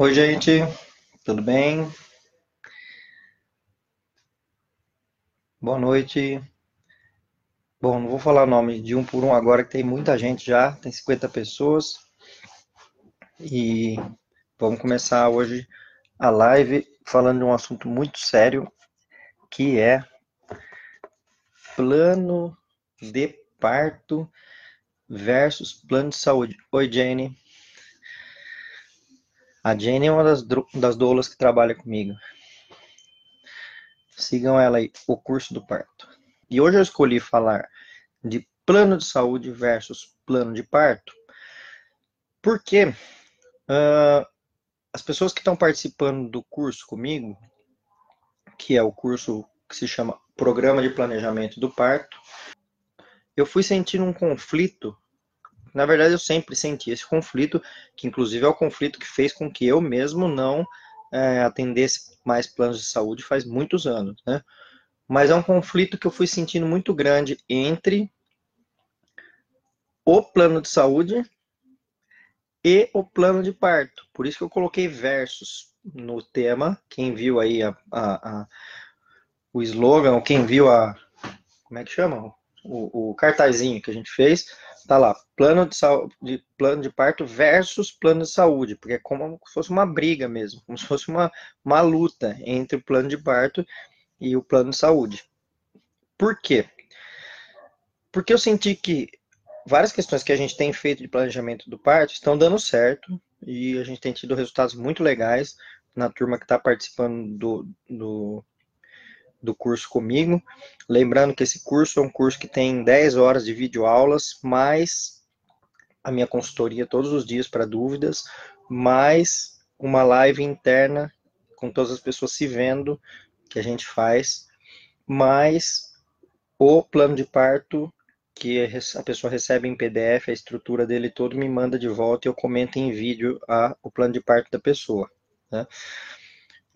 Oi, gente, tudo bem? Boa noite. Bom, não vou falar o nome de um por um agora, que tem muita gente já, tem 50 pessoas. E vamos começar hoje a live falando de um assunto muito sério, que é plano de parto versus plano de saúde. Oi, Jenny. A Jenny é uma das, das doulas que trabalha comigo. Sigam ela aí, o curso do parto. E hoje eu escolhi falar de plano de saúde versus plano de parto, porque uh, as pessoas que estão participando do curso comigo, que é o curso que se chama Programa de Planejamento do Parto, eu fui sentindo um conflito na verdade, eu sempre senti esse conflito, que inclusive é o conflito que fez com que eu mesmo não é, atendesse mais planos de saúde faz muitos anos, né? Mas é um conflito que eu fui sentindo muito grande entre o plano de saúde e o plano de parto. Por isso que eu coloquei versos no tema. Quem viu aí a, a, a, o slogan, quem viu a. Como é que chama? O, o cartazinho que a gente fez, tá lá, plano de, saúde, plano de parto versus plano de saúde, porque é como se fosse uma briga mesmo, como se fosse uma, uma luta entre o plano de parto e o plano de saúde. Por quê? Porque eu senti que várias questões que a gente tem feito de planejamento do parto estão dando certo e a gente tem tido resultados muito legais na turma que está participando do, do, do curso comigo. Lembrando que esse curso é um curso que tem 10 horas de videoaulas, mais a minha consultoria todos os dias para dúvidas, mais uma live interna com todas as pessoas se vendo que a gente faz, mais o plano de parto que a pessoa recebe em PDF, a estrutura dele todo, me manda de volta e eu comento em vídeo a, o plano de parto da pessoa. Né?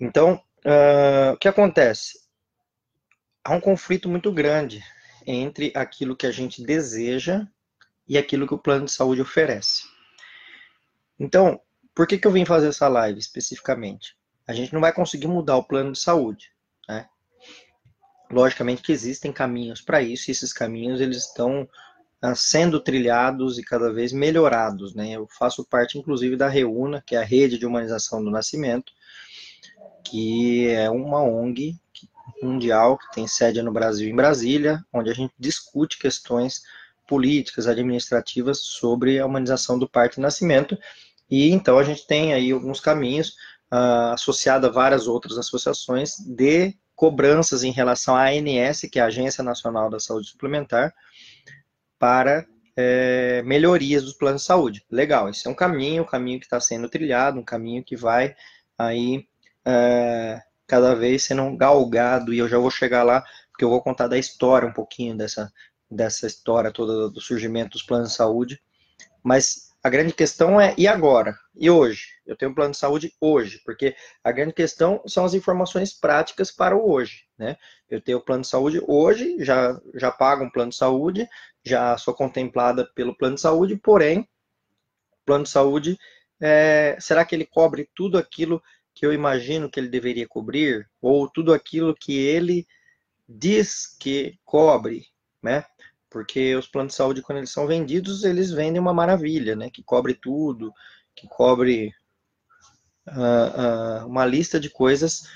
Então, uh, o que acontece? Há um conflito muito grande entre aquilo que a gente deseja e aquilo que o plano de saúde oferece. Então, por que, que eu vim fazer essa live especificamente? A gente não vai conseguir mudar o plano de saúde, né? Logicamente que existem caminhos para isso, e esses caminhos eles estão uh, sendo trilhados e cada vez melhorados, né? Eu faço parte, inclusive, da Reúna, que é a Rede de Humanização do Nascimento, que é uma ONG mundial que tem sede no Brasil em Brasília, onde a gente discute questões políticas, administrativas sobre a humanização do parto e nascimento. E então a gente tem aí alguns caminhos uh, associado a várias outras associações de cobranças em relação à ANS, que é a Agência Nacional da Saúde Suplementar, para é, melhorias dos planos de saúde. Legal, esse é um caminho, um caminho que está sendo trilhado, um caminho que vai aí é, cada vez sendo galgado, e eu já vou chegar lá, porque eu vou contar da história um pouquinho dessa, dessa história toda do surgimento dos planos de saúde. Mas a grande questão é, e agora? E hoje? Eu tenho um plano de saúde hoje, porque a grande questão são as informações práticas para o hoje, né? Eu tenho o plano de saúde hoje, já, já pago um plano de saúde, já sou contemplada pelo plano de saúde, porém, o plano de saúde, é, será que ele cobre tudo aquilo que eu imagino que ele deveria cobrir, ou tudo aquilo que ele diz que cobre, né? Porque os planos de saúde, quando eles são vendidos, eles vendem uma maravilha, né? Que cobre tudo, que cobre uh, uh, uma lista de coisas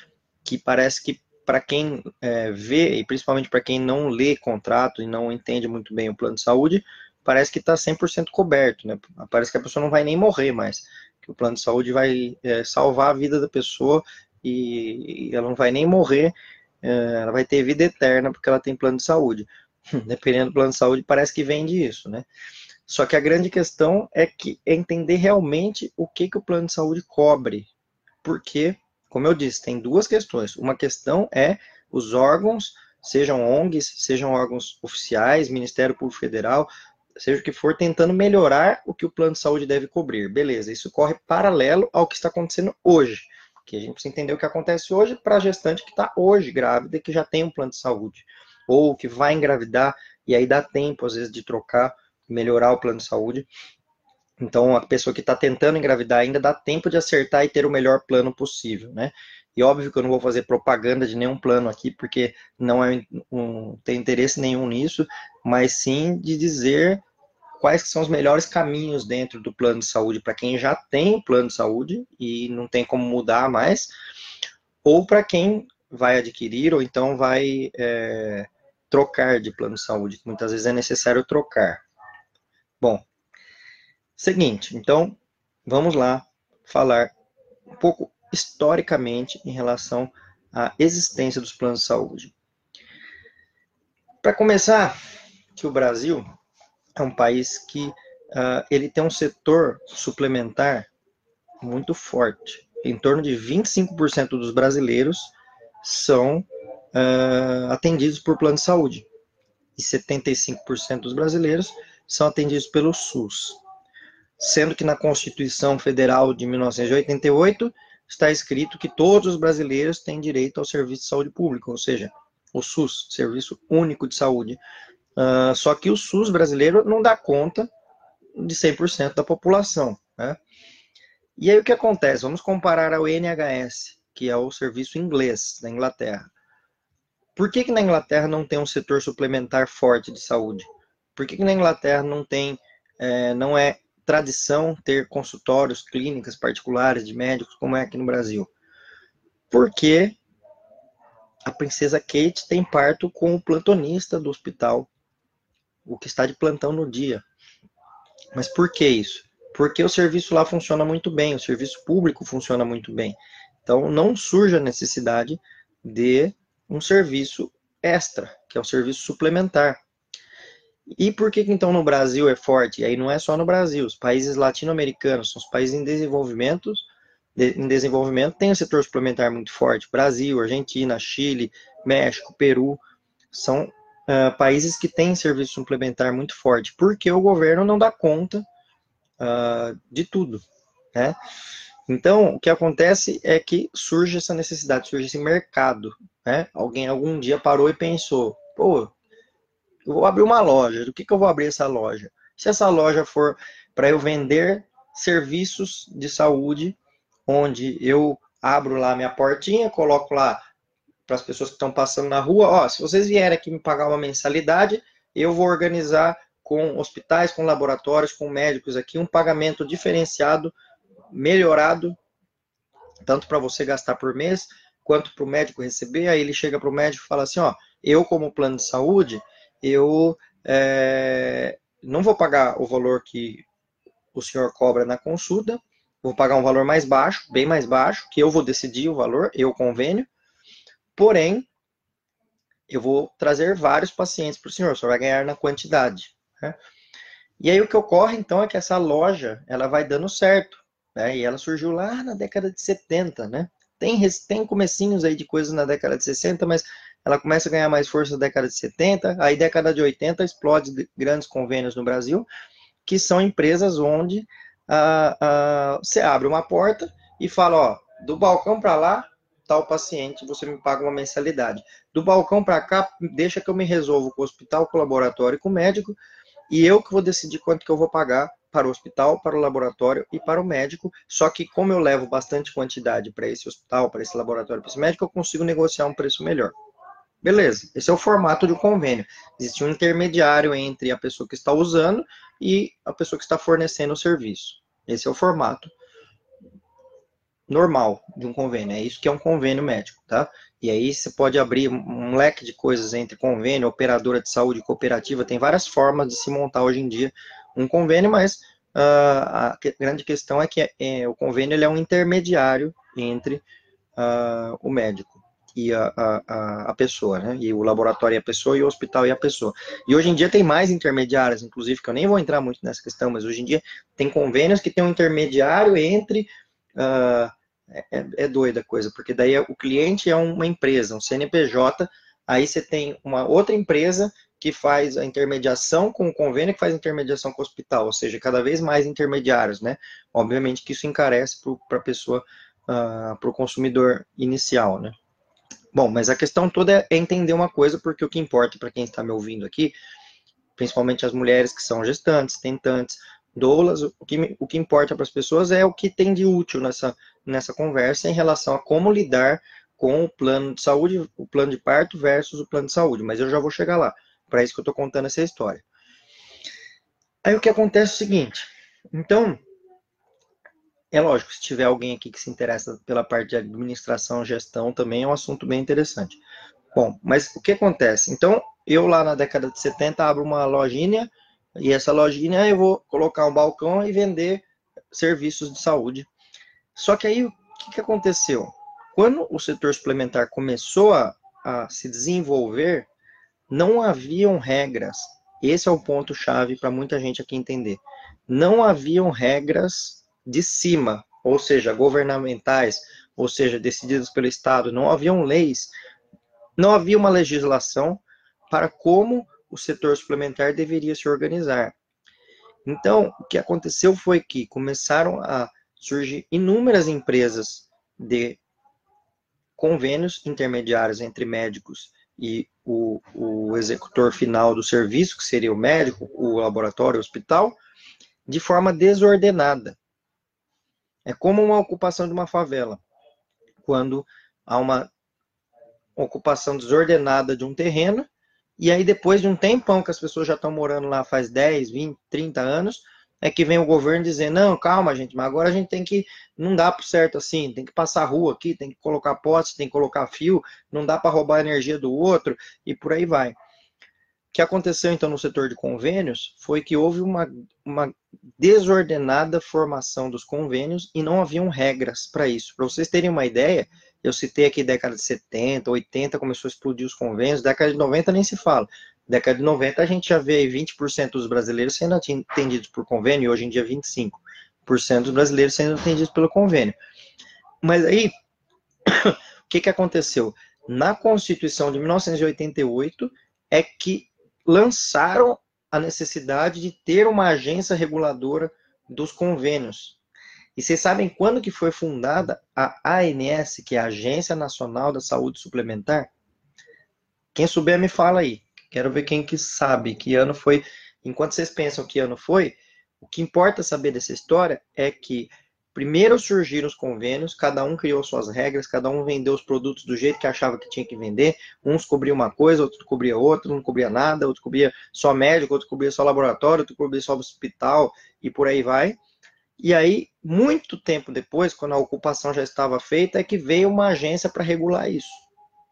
que parece que para quem é, vê, e principalmente para quem não lê contrato e não entende muito bem o plano de saúde, parece que está 100% coberto, né? Parece que a pessoa não vai nem morrer mais que o plano de saúde vai é, salvar a vida da pessoa e, e, ela não vai nem morrer, é, ela vai ter vida eterna porque ela tem plano de saúde. Dependendo do plano de saúde, parece que vende isso, né? Só que a grande questão é que é entender realmente o que, que o plano de saúde cobre. Porque, como eu disse, tem duas questões. Uma questão é os órgãos, sejam ONGs, sejam órgãos oficiais, Ministério Público Federal, seja o que for, tentando melhorar o que o plano de saúde deve cobrir. Beleza, isso corre paralelo ao que está acontecendo hoje. Que a gente precisa entender o que acontece hoje para a gestante que está hoje grávida e que já tem um plano de saúde. Ou que vai engravidar e aí dá tempo, às vezes, de trocar, melhorar o plano de saúde. Então, a pessoa que está tentando engravidar ainda dá tempo de acertar e ter o melhor plano possível, né? E óbvio que eu não vou fazer propaganda de nenhum plano aqui, porque não é um, tem interesse nenhum nisso, mas sim de dizer quais são os melhores caminhos dentro do plano de saúde para quem já tem o plano de saúde e não tem como mudar mais, ou para quem vai adquirir ou então vai é, trocar de plano de saúde. Muitas vezes é necessário trocar. Bom, seguinte, então vamos lá falar um pouco historicamente em relação à existência dos planos de saúde. Para começar, que o Brasil é um país que uh, ele tem um setor suplementar muito forte. Em torno de 25% dos brasileiros são uh, atendidos por plano de saúde. E 75% dos brasileiros são atendidos pelo SUS. Sendo que na Constituição Federal de 1988 está escrito que todos os brasileiros têm direito ao serviço de saúde pública, ou seja, o SUS, Serviço Único de Saúde. Uh, só que o SUS brasileiro não dá conta de 100% da população. Né? E aí o que acontece? Vamos comparar ao NHS, que é o serviço inglês da Inglaterra. Por que, que na Inglaterra não tem um setor suplementar forte de saúde? Por que, que na Inglaterra não tem, é, não é tradição ter consultórios, clínicas particulares de médicos como é aqui no Brasil? Porque a princesa Kate tem parto com o plantonista do hospital, o que está de plantão no dia. Mas por que isso? Porque o serviço lá funciona muito bem, o serviço público funciona muito bem. Então não surge a necessidade de um serviço extra, que é um serviço suplementar. E por que, que então no Brasil é forte? E aí não é só no Brasil, os países latino-americanos, são os países em desenvolvimento, de, em desenvolvimento têm um setor suplementar muito forte. Brasil, Argentina, Chile, México, Peru, são uh, países que têm serviço suplementar muito forte, porque o governo não dá conta uh, de tudo, né? Então, o que acontece é que surge essa necessidade, surge esse mercado né? Alguém algum dia parou e pensou, pô, eu vou abrir uma loja, do que, que eu vou abrir essa loja? Se essa loja for para eu vender serviços de saúde, onde eu abro lá minha portinha, coloco lá para as pessoas que estão passando na rua, ó, se vocês vierem aqui me pagar uma mensalidade, eu vou organizar com hospitais, com laboratórios, com médicos aqui um pagamento diferenciado, melhorado, tanto para você gastar por mês, quanto para o médico receber, aí ele chega para o médico e fala assim, ó, eu como plano de saúde, eu é, não vou pagar o valor que o senhor cobra na consulta, vou pagar um valor mais baixo, bem mais baixo, que eu vou decidir o valor, eu convênio, porém, eu vou trazer vários pacientes para o senhor, o senhor vai ganhar na quantidade. Né? E aí o que ocorre, então, é que essa loja, ela vai dando certo, né? e ela surgiu lá na década de 70, né? Tem, tem comecinhos aí de coisas na década de 60, mas ela começa a ganhar mais força na década de 70, aí década de 80 explode grandes convênios no Brasil, que são empresas onde ah, ah, você abre uma porta e fala, ó, do balcão para lá, tal paciente, você me paga uma mensalidade. Do balcão para cá, deixa que eu me resolvo com o hospital, com o laboratório, com o médico, e eu que vou decidir quanto que eu vou pagar para o hospital, para o laboratório e para o médico. Só que como eu levo bastante quantidade para esse hospital, para esse laboratório, para esse médico, eu consigo negociar um preço melhor. Beleza, esse é o formato de um convênio. Existe um intermediário entre a pessoa que está usando e a pessoa que está fornecendo o serviço. Esse é o formato normal de um convênio. É isso que é um convênio médico, tá? E aí você pode abrir um leque de coisas entre convênio, operadora de saúde, cooperativa. Tem várias formas de se montar hoje em dia um convênio, mas uh, a grande questão é que é, o convênio ele é um intermediário entre uh, o médico e a, a, a, pessoa, né? E o laboratório e a pessoa, e o hospital e a pessoa. E hoje em dia tem mais intermediários, inclusive, que eu nem vou entrar muito nessa questão, mas hoje em dia tem convênios que tem um intermediário entre. Uh, é, é doida a coisa, porque daí o cliente é uma empresa, um CNPJ, aí você tem uma outra empresa que faz a intermediação com o convênio, que faz a intermediação com o hospital, ou seja, cada vez mais intermediários, né? Obviamente que isso encarece para a pessoa, uh, para o consumidor inicial, né? Bom, mas a questão toda é, entender uma coisa, porque o que importa para quem está me ouvindo aqui, principalmente as mulheres que são gestantes, tentantes, doulas, o que, o que importa para as pessoas é o que tem de útil nessa, nessa conversa em relação a como lidar com o plano de saúde, o plano de parto versus o plano de saúde, mas eu já vou chegar lá. Para isso que eu estou contando essa história. Aí o que acontece é o seguinte, então, é lógico, se tiver alguém aqui que se interessa pela parte de administração, gestão, também é um assunto bem interessante. Bom, mas o que acontece? Então, eu lá na década de 70 abro uma lojinha, e essa lojinha eu vou colocar um balcão e vender serviços de saúde. Só que aí o que, que aconteceu? Quando o setor suplementar começou a, a se desenvolver, não haviam regras. Esse é o ponto-chave para muita gente aqui entender. Não haviam regras de cima, ou seja, governamentais, ou seja, decididas pelo Estado. Não haviam leis, não havia uma legislação para como o setor suplementar deveria se organizar. Então, o que aconteceu foi que começaram a surgir inúmeras empresas de convênios intermediários entre médicos e o, o executor final do serviço, que seria o médico, o laboratório, o hospital, de forma desordenada. É como uma ocupação de uma favela, quando há uma ocupação desordenada de um terreno, e aí depois de um tempão que as pessoas já estão morando lá faz 10, 20, 30 anos, é que vem o governo dizer, não, calma, gente, mas agora a gente tem que, não dá para certo assim, tem que passar rua aqui, tem que colocar potes, tem que colocar fio, não dá para roubar a energia do outro, e por aí vai. Que aconteceu então no setor de convênios foi que houve uma, uma desordenada formação dos convênios e não haviam regras para isso. Para vocês terem uma ideia, eu citei aqui década de 70, 80, começou a explodir os convênios, década de 90 nem se fala década de 90, a gente já vê aí 20% dos brasileiros sendo atendidos por convênio, e hoje em dia 25% dos brasileiros sendo atendidos pelo convênio. Mas aí, o que, que aconteceu? Na Constituição de 1988 é que lançaram a necessidade de ter uma agência reguladora dos convênios. E vocês sabem quando que foi fundada a ANS, que é a Agência Nacional da Saúde Suplementar? Quem souber me fala aí. Quero ver quem que sabe que ano foi. Enquanto vocês pensam que ano foi, o que importa saber dessa história é que primeiro surgiram os convênios, cada um criou suas regras, cada um vendeu os produtos do jeito que achava que tinha que vender. Uns cobriam uma coisa, outro cobria outra, um não cobria nada, outro cobria só médico, outro cobria só laboratório, outro cobria só hospital e por aí vai. E aí, muito tempo depois, quando a ocupação já estava feita, é que veio uma agência para regular isso.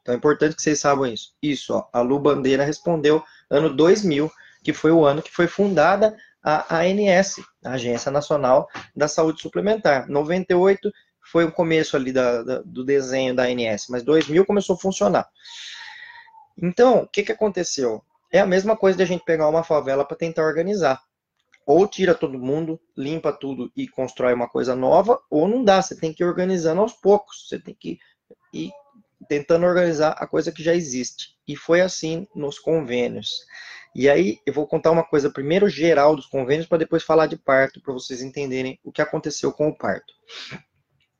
Então é importante que vocês saibam isso. Isso, ó, a Lu Bandeira respondeu ano 2000, que foi o ano que foi fundada a ANS, a Agência Nacional da Saúde Suplementar. 98 foi o começo ali da, da, do desenho da ANS, mas 2000 começou a funcionar. Então, o que, que aconteceu? É a mesma coisa de a gente pegar uma favela para tentar organizar. Ou tira todo mundo, limpa tudo e constrói uma coisa nova, ou não dá. Você tem que ir organizando aos poucos. Você tem que ir tentando organizar a coisa que já existe. E foi assim nos convênios. E aí eu vou contar uma coisa primeiro geral dos convênios para depois falar de parto, para vocês entenderem o que aconteceu com o parto.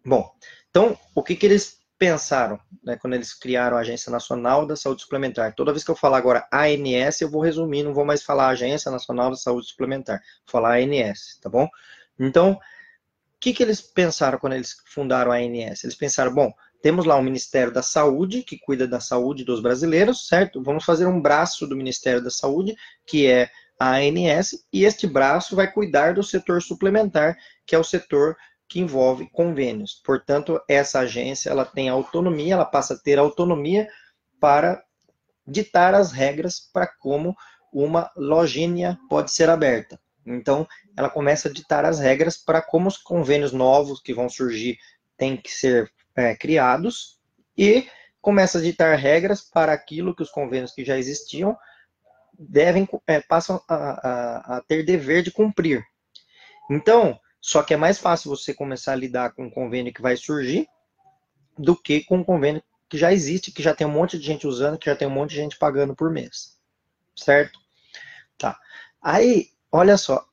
Bom, então o que, que eles pensaram né, quando eles criaram a Agência Nacional da Saúde Suplementar? Toda vez que eu falar agora ANS, eu vou resumir, não vou mais falar Agência Nacional da Saúde Suplementar, vou falar ANS, tá bom? Então, o que, que eles pensaram quando eles fundaram a ANS? Eles pensaram, bom, temos lá o Ministério da Saúde, que cuida da saúde dos brasileiros, certo? Vamos fazer um braço do Ministério da Saúde, que é a ANS, e este braço vai cuidar do setor suplementar, que é o setor que envolve convênios. Portanto, essa agência ela tem autonomia, ela passa a ter autonomia para ditar as regras para como uma lojinha pode ser aberta. Então, ela começa a ditar as regras para como os convênios novos que vão surgir têm que ser é, criados e começa a ditar regras para aquilo que os convênios que já existiam devem é, passam a, a, a, ter dever de cumprir. Então, só que é mais fácil você começar a lidar com um convênio que vai surgir do que com um convênio que já existe, que já tem um monte de gente usando, que já tem um monte de gente pagando por mês. Certo? Tá. Aí, olha só,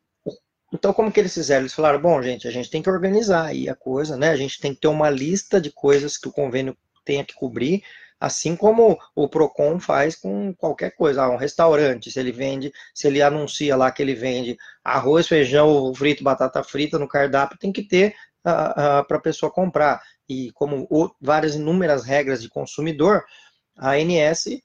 então, como que eles fizeram? Eles falaram, bom, gente, a gente tem que organizar aí a coisa, né? A gente tem que ter uma lista de coisas que o convênio tenha que cobrir. Assim como o Procon faz com qualquer coisa, ah, um restaurante, se ele vende, se ele anuncia lá que ele vende arroz, feijão, frito, batata frita no cardápio, tem que ter uh, uh, para a pessoa comprar. E como várias inúmeras regras de consumidor, a ANS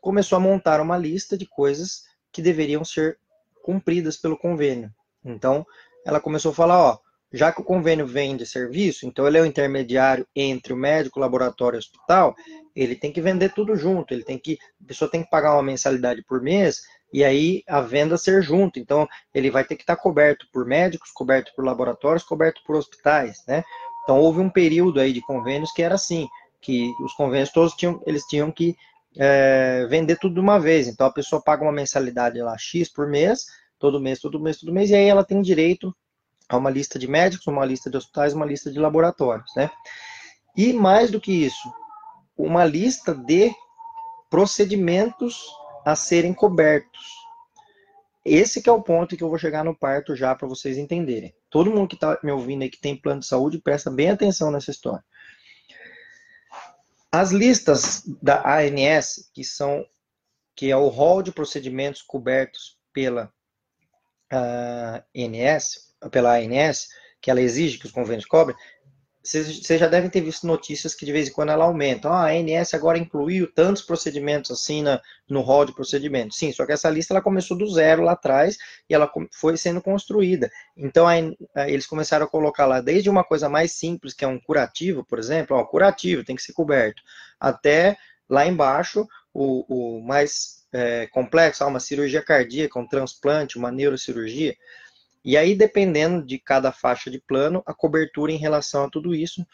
começou a montar uma lista de coisas que deveriam ser cumpridas pelo convênio. Então, ela começou a falar, ó, já que o convênio vende serviço, então ele é o intermediário entre o médico, laboratório e hospital, ele tem que vender tudo junto, ele tem que, a pessoa tem que pagar uma mensalidade por mês e aí a venda ser junto. Então, ele vai ter que estar coberto por médicos, coberto por laboratórios, coberto por hospitais, né? Então, houve um período aí de convênios que era assim, que os convênios todos tinham, eles tinham que é, vender tudo de uma vez. Então, a pessoa paga uma mensalidade lá X por mês, todo mês, todo mês, todo mês, e aí ela tem direito a uma lista de médicos, uma lista de hospitais, uma lista de laboratórios, né? E mais do que isso, uma lista de procedimentos a serem cobertos. Esse que é o ponto que eu vou chegar no parto já para vocês entenderem. Todo mundo que está me ouvindo aí que tem plano de saúde, presta bem atenção nessa história. As listas da ANS, que são que é o rol de procedimentos cobertos pela uh, pela ANS, que ela exige que os convênios cobrem, vocês já devem ter visto notícias que de vez em quando ela aumenta. Ah, a ANS agora incluiu tantos procedimentos assim na, no rol de procedimentos. Sim, só que essa lista ela começou do zero lá atrás e ela foi sendo construída. Então a, a, eles começaram a colocar lá desde uma coisa mais simples, que é um curativo, por exemplo, ó, curativo tem que ser coberto, até lá embaixo o, o mais é, complexo, uma cirurgia cardíaca, um transplante, uma neurocirurgia. E aí, dependendo de cada faixa de plano, a cobertura em relação a tudo isso.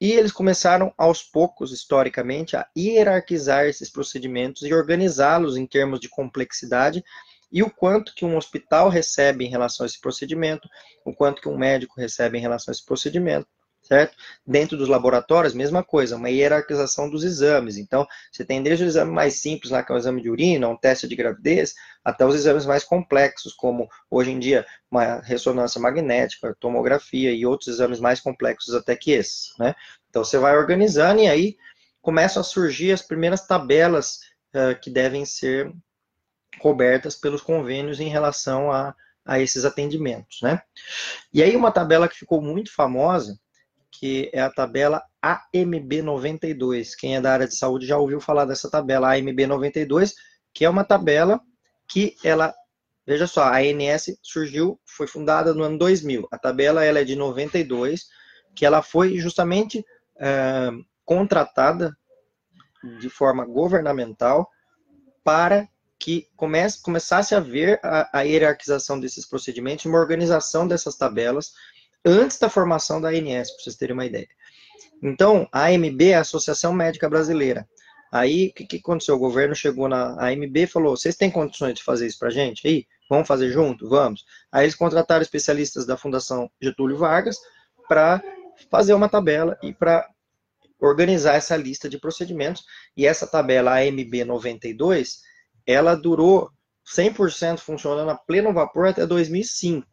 E eles começaram, aos poucos, historicamente, a hierarquizar esses procedimentos e organizá-los em termos de complexidade e o quanto que um hospital recebe em relação a esse procedimento, o quanto que um médico recebe em relação a esse procedimento certo? Dentro dos laboratórios, mesma coisa, uma hierarquização dos exames. Então, você tem desde o exame mais simples, lá, que é o exame de urina, um teste de gravidez, até os exames mais complexos, como hoje em dia uma ressonância magnética, tomografia e outros exames mais complexos até que esses, né? Então, você vai organizando e aí começam a surgir as primeiras tabelas uh, que devem ser cobertas pelos convênios em relação a, a esses atendimentos, né? E aí uma tabela que ficou muito famosa, que é a tabela AMB92. Quem é da área de saúde já ouviu falar dessa tabela AMB92, que é uma tabela que ela, veja só, a ANS surgiu, foi fundada no ano 2000. A tabela ela é de 92, que ela foi justamente é, contratada de forma governamental para que comece, começasse a ver a, a hierarquização desses procedimentos, uma organização dessas tabelas, antes da formação da ANS, para vocês terem uma ideia. Então, a AMB é a Associação Médica Brasileira. Aí, o que, que, aconteceu? O governo chegou na AMB e falou: vocês têm condições de fazer isso para gente? Aí, vamos fazer junto? Vamos. Aí, eles contrataram especialistas da Fundação Getúlio Vargas para fazer uma tabela e para organizar essa lista de procedimentos. E essa tabela AMB 92, ela durou 100% funcionando a pleno vapor até 2005,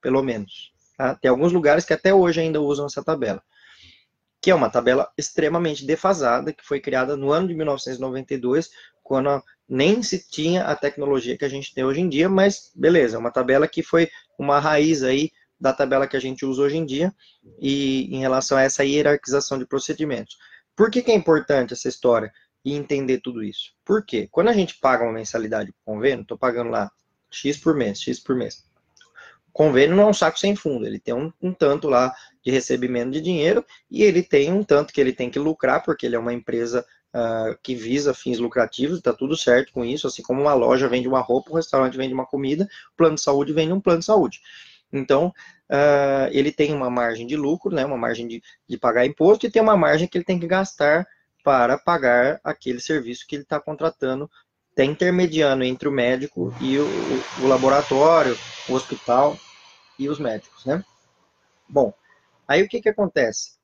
pelo menos. Tá? Tem alguns lugares que até hoje ainda usam essa tabela, que é uma tabela extremamente defasada, que foi criada no ano de 1992, quando nem se tinha a tecnologia que a gente tem hoje em dia, mas beleza, é uma tabela que foi uma raiz aí da tabela que a gente usa hoje em dia, e em relação a essa hierarquização de procedimentos. Por que, que é importante essa história e entender tudo isso? Por quê? Quando a gente paga uma mensalidade para convênio, estou pagando lá X por mês, X por mês convênio não é um saco sem fundo, ele tem um, um, tanto lá de recebimento de dinheiro e ele tem um tanto que ele tem que lucrar, porque ele é uma empresa uh, que visa fins lucrativos, está tudo certo com isso, assim como uma loja vende uma roupa, um restaurante vende uma comida, o plano de saúde vende um plano de saúde. Então, uh, ele tem uma margem de lucro, né, uma margem de, de pagar imposto e tem uma margem que ele tem que gastar para pagar aquele serviço que ele está contratando está intermediando entre o médico e o, o, laboratório, o hospital e os médicos, né? Bom, aí o que, que acontece?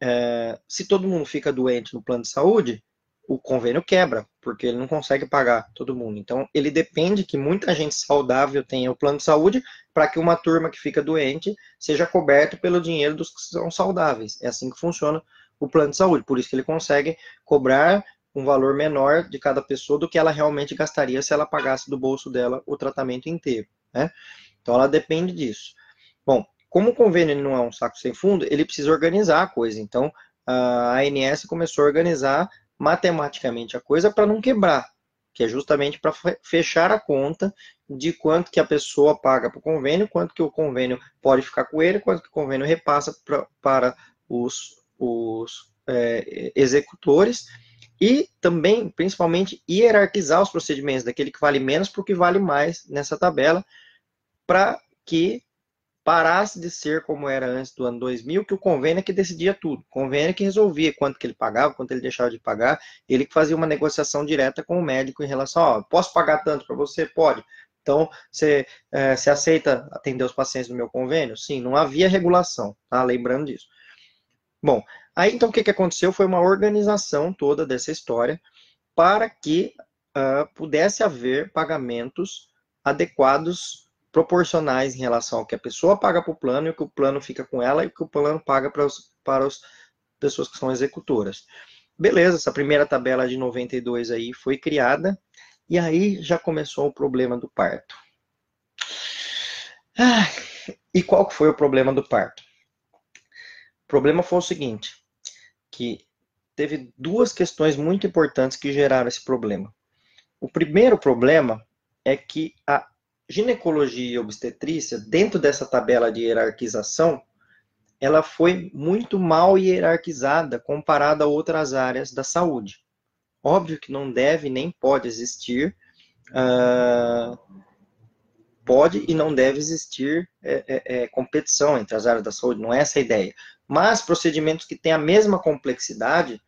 É, se todo mundo fica doente no plano de saúde, o convênio quebra, porque ele não consegue pagar todo mundo. Então, ele depende que muita gente saudável tenha o plano de saúde para que uma turma que fica doente seja coberta pelo dinheiro dos que são saudáveis. É assim que funciona o plano de saúde. Por isso que ele consegue cobrar um valor menor de cada pessoa do que ela realmente gastaria se ela pagasse do bolso dela o tratamento inteiro. Né? Então ela depende disso. Bom, como o convênio não é um saco sem fundo, ele precisa organizar a coisa. Então a ANS começou a organizar matematicamente a coisa para não quebrar, que é justamente para fechar a conta de quanto que a pessoa paga para o convênio, quanto que o convênio pode ficar com ele, quanto que o convênio repassa pra, para os, os é, executores e também, principalmente, hierarquizar os procedimentos daquele que vale menos para o que vale mais nessa tabela, para que parasse de ser como era antes do ano 2000, que o convênio é que decidia tudo. O convênio é que resolvia quanto que ele pagava, quanto ele deixava de pagar, ele que fazia uma negociação direta com o médico em relação, ó, posso pagar tanto para você? Pode. Então, você, é, você aceita atender os pacientes do meu convênio? Sim, não havia regulação, tá? Lembrando disso. Bom, aí então o que, que aconteceu foi uma organização toda dessa história para que uh, pudesse haver pagamentos adequados proporcionais em relação ao que a pessoa paga para o plano e o que o plano fica com ela e o que o plano paga para, os, para as pessoas que são executoras. Beleza, essa primeira tabela de 92 aí foi criada e aí já começou o problema do parto. Ah, e qual foi o problema do parto? O problema foi o seguinte, que teve duas questões muito importantes que geraram esse problema. O primeiro problema é que a ginecologia e obstetrícia, dentro dessa tabela de hierarquização, ela foi muito mal hierarquizada comparada a outras áreas da saúde. Óbvio que não deve nem pode existir, uh, pode e não deve existir é, é, é, competição entre as áreas da saúde, não é essa a ideia. Mas procedimentos que têm a mesma complexidade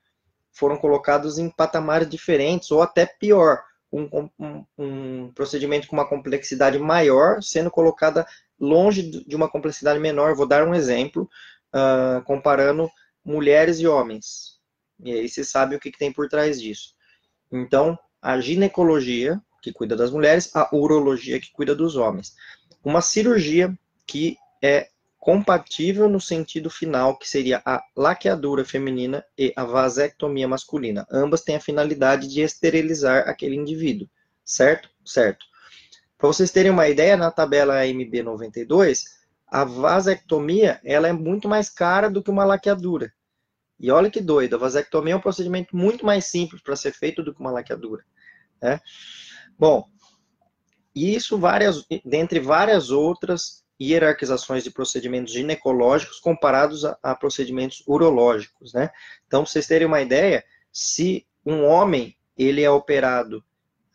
foram colocados em patamares diferentes ou até pior um, um, um, procedimento com uma complexidade maior sendo colocada longe de uma complexidade menor. Vou dar um exemplo, uh, comparando mulheres e homens. E aí você sabe o que, que tem por trás disso. Então, a ginecologia, que cuida das mulheres, a urologia, que cuida dos homens. Uma cirurgia que é compatível no sentido final, que seria a laqueadura feminina e a vasectomia masculina. Ambas têm a finalidade de esterilizar aquele indivíduo, certo? Certo. Para vocês terem uma ideia, na tabela MB92, a vasectomia ela é muito mais cara do que uma laqueadura. E olha que doido, a vasectomia é um procedimento muito mais simples para ser feito do que uma laqueadura. Né? Bom, isso várias, dentre várias outras hierarquizações de procedimentos ginecológicos comparados a, a procedimentos urológicos, né? Então, para vocês terem uma ideia, se um homem ele é operado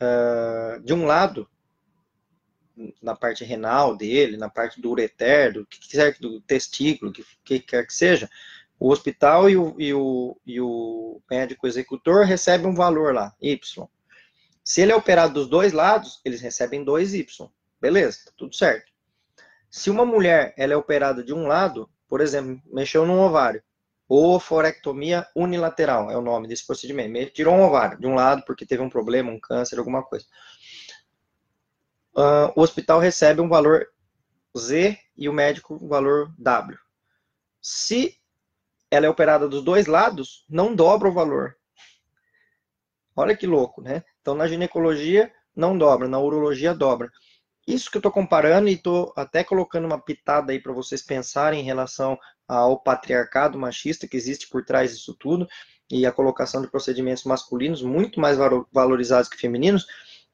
uh, de um lado, na parte renal dele, na parte do ureter, do que quiser, do testículo, que, que quer que seja, o hospital e o, e, o, e o médico executor recebem um valor lá, Y. Se ele é operado dos dois lados, eles recebem 2Y. Beleza, tá tudo certo. Se uma mulher ela é operada de um lado, por exemplo, mexeu num ovário, oforectomia unilateral é o nome desse procedimento. Tirou um ovário de um lado porque teve um problema, um câncer, alguma coisa. Uh, o hospital recebe um valor Z e o médico um valor W. Se ela é operada dos dois lados, não dobra o valor. Olha que louco, né? Então, na ginecologia, não dobra, na urologia, dobra. Isso que eu estou comparando e estou até colocando uma pitada aí para vocês pensarem em relação ao patriarcado machista que existe por trás disso tudo e a colocação de procedimentos masculinos muito mais valorizados que femininos.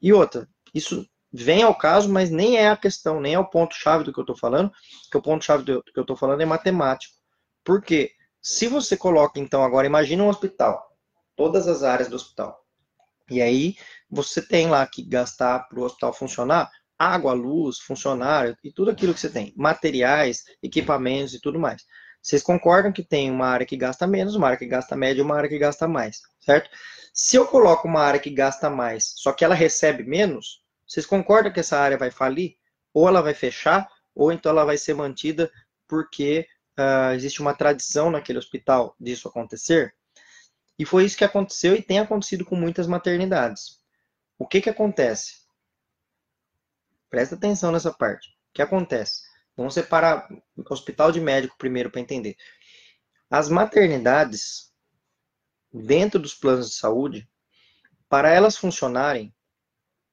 E outra, isso vem ao caso, mas nem é a questão, nem é o ponto-chave do que eu estou falando, que o ponto-chave do que eu estou falando é matemático. Por quê? Se você coloca, então, agora, imagina um hospital, todas as áreas do hospital, e aí você tem lá que gastar para o hospital funcionar água, luz, funcionário e tudo aquilo que você tem, materiais, equipamentos e tudo mais. Vocês concordam que tem uma área que gasta menos, uma área que gasta média uma área que gasta mais, certo? Se eu coloco uma área que gasta mais, só que ela recebe menos, vocês concordam que essa área vai falir? Ou ela vai fechar, ou então ela vai ser mantida porque uh, existe uma tradição naquele hospital disso acontecer? E foi isso que aconteceu e tem acontecido com muitas maternidades. O que, que acontece? Presta atenção nessa parte. O que acontece? Vamos separar hospital de médico primeiro para entender. As maternidades, dentro dos planos de saúde, para elas funcionarem,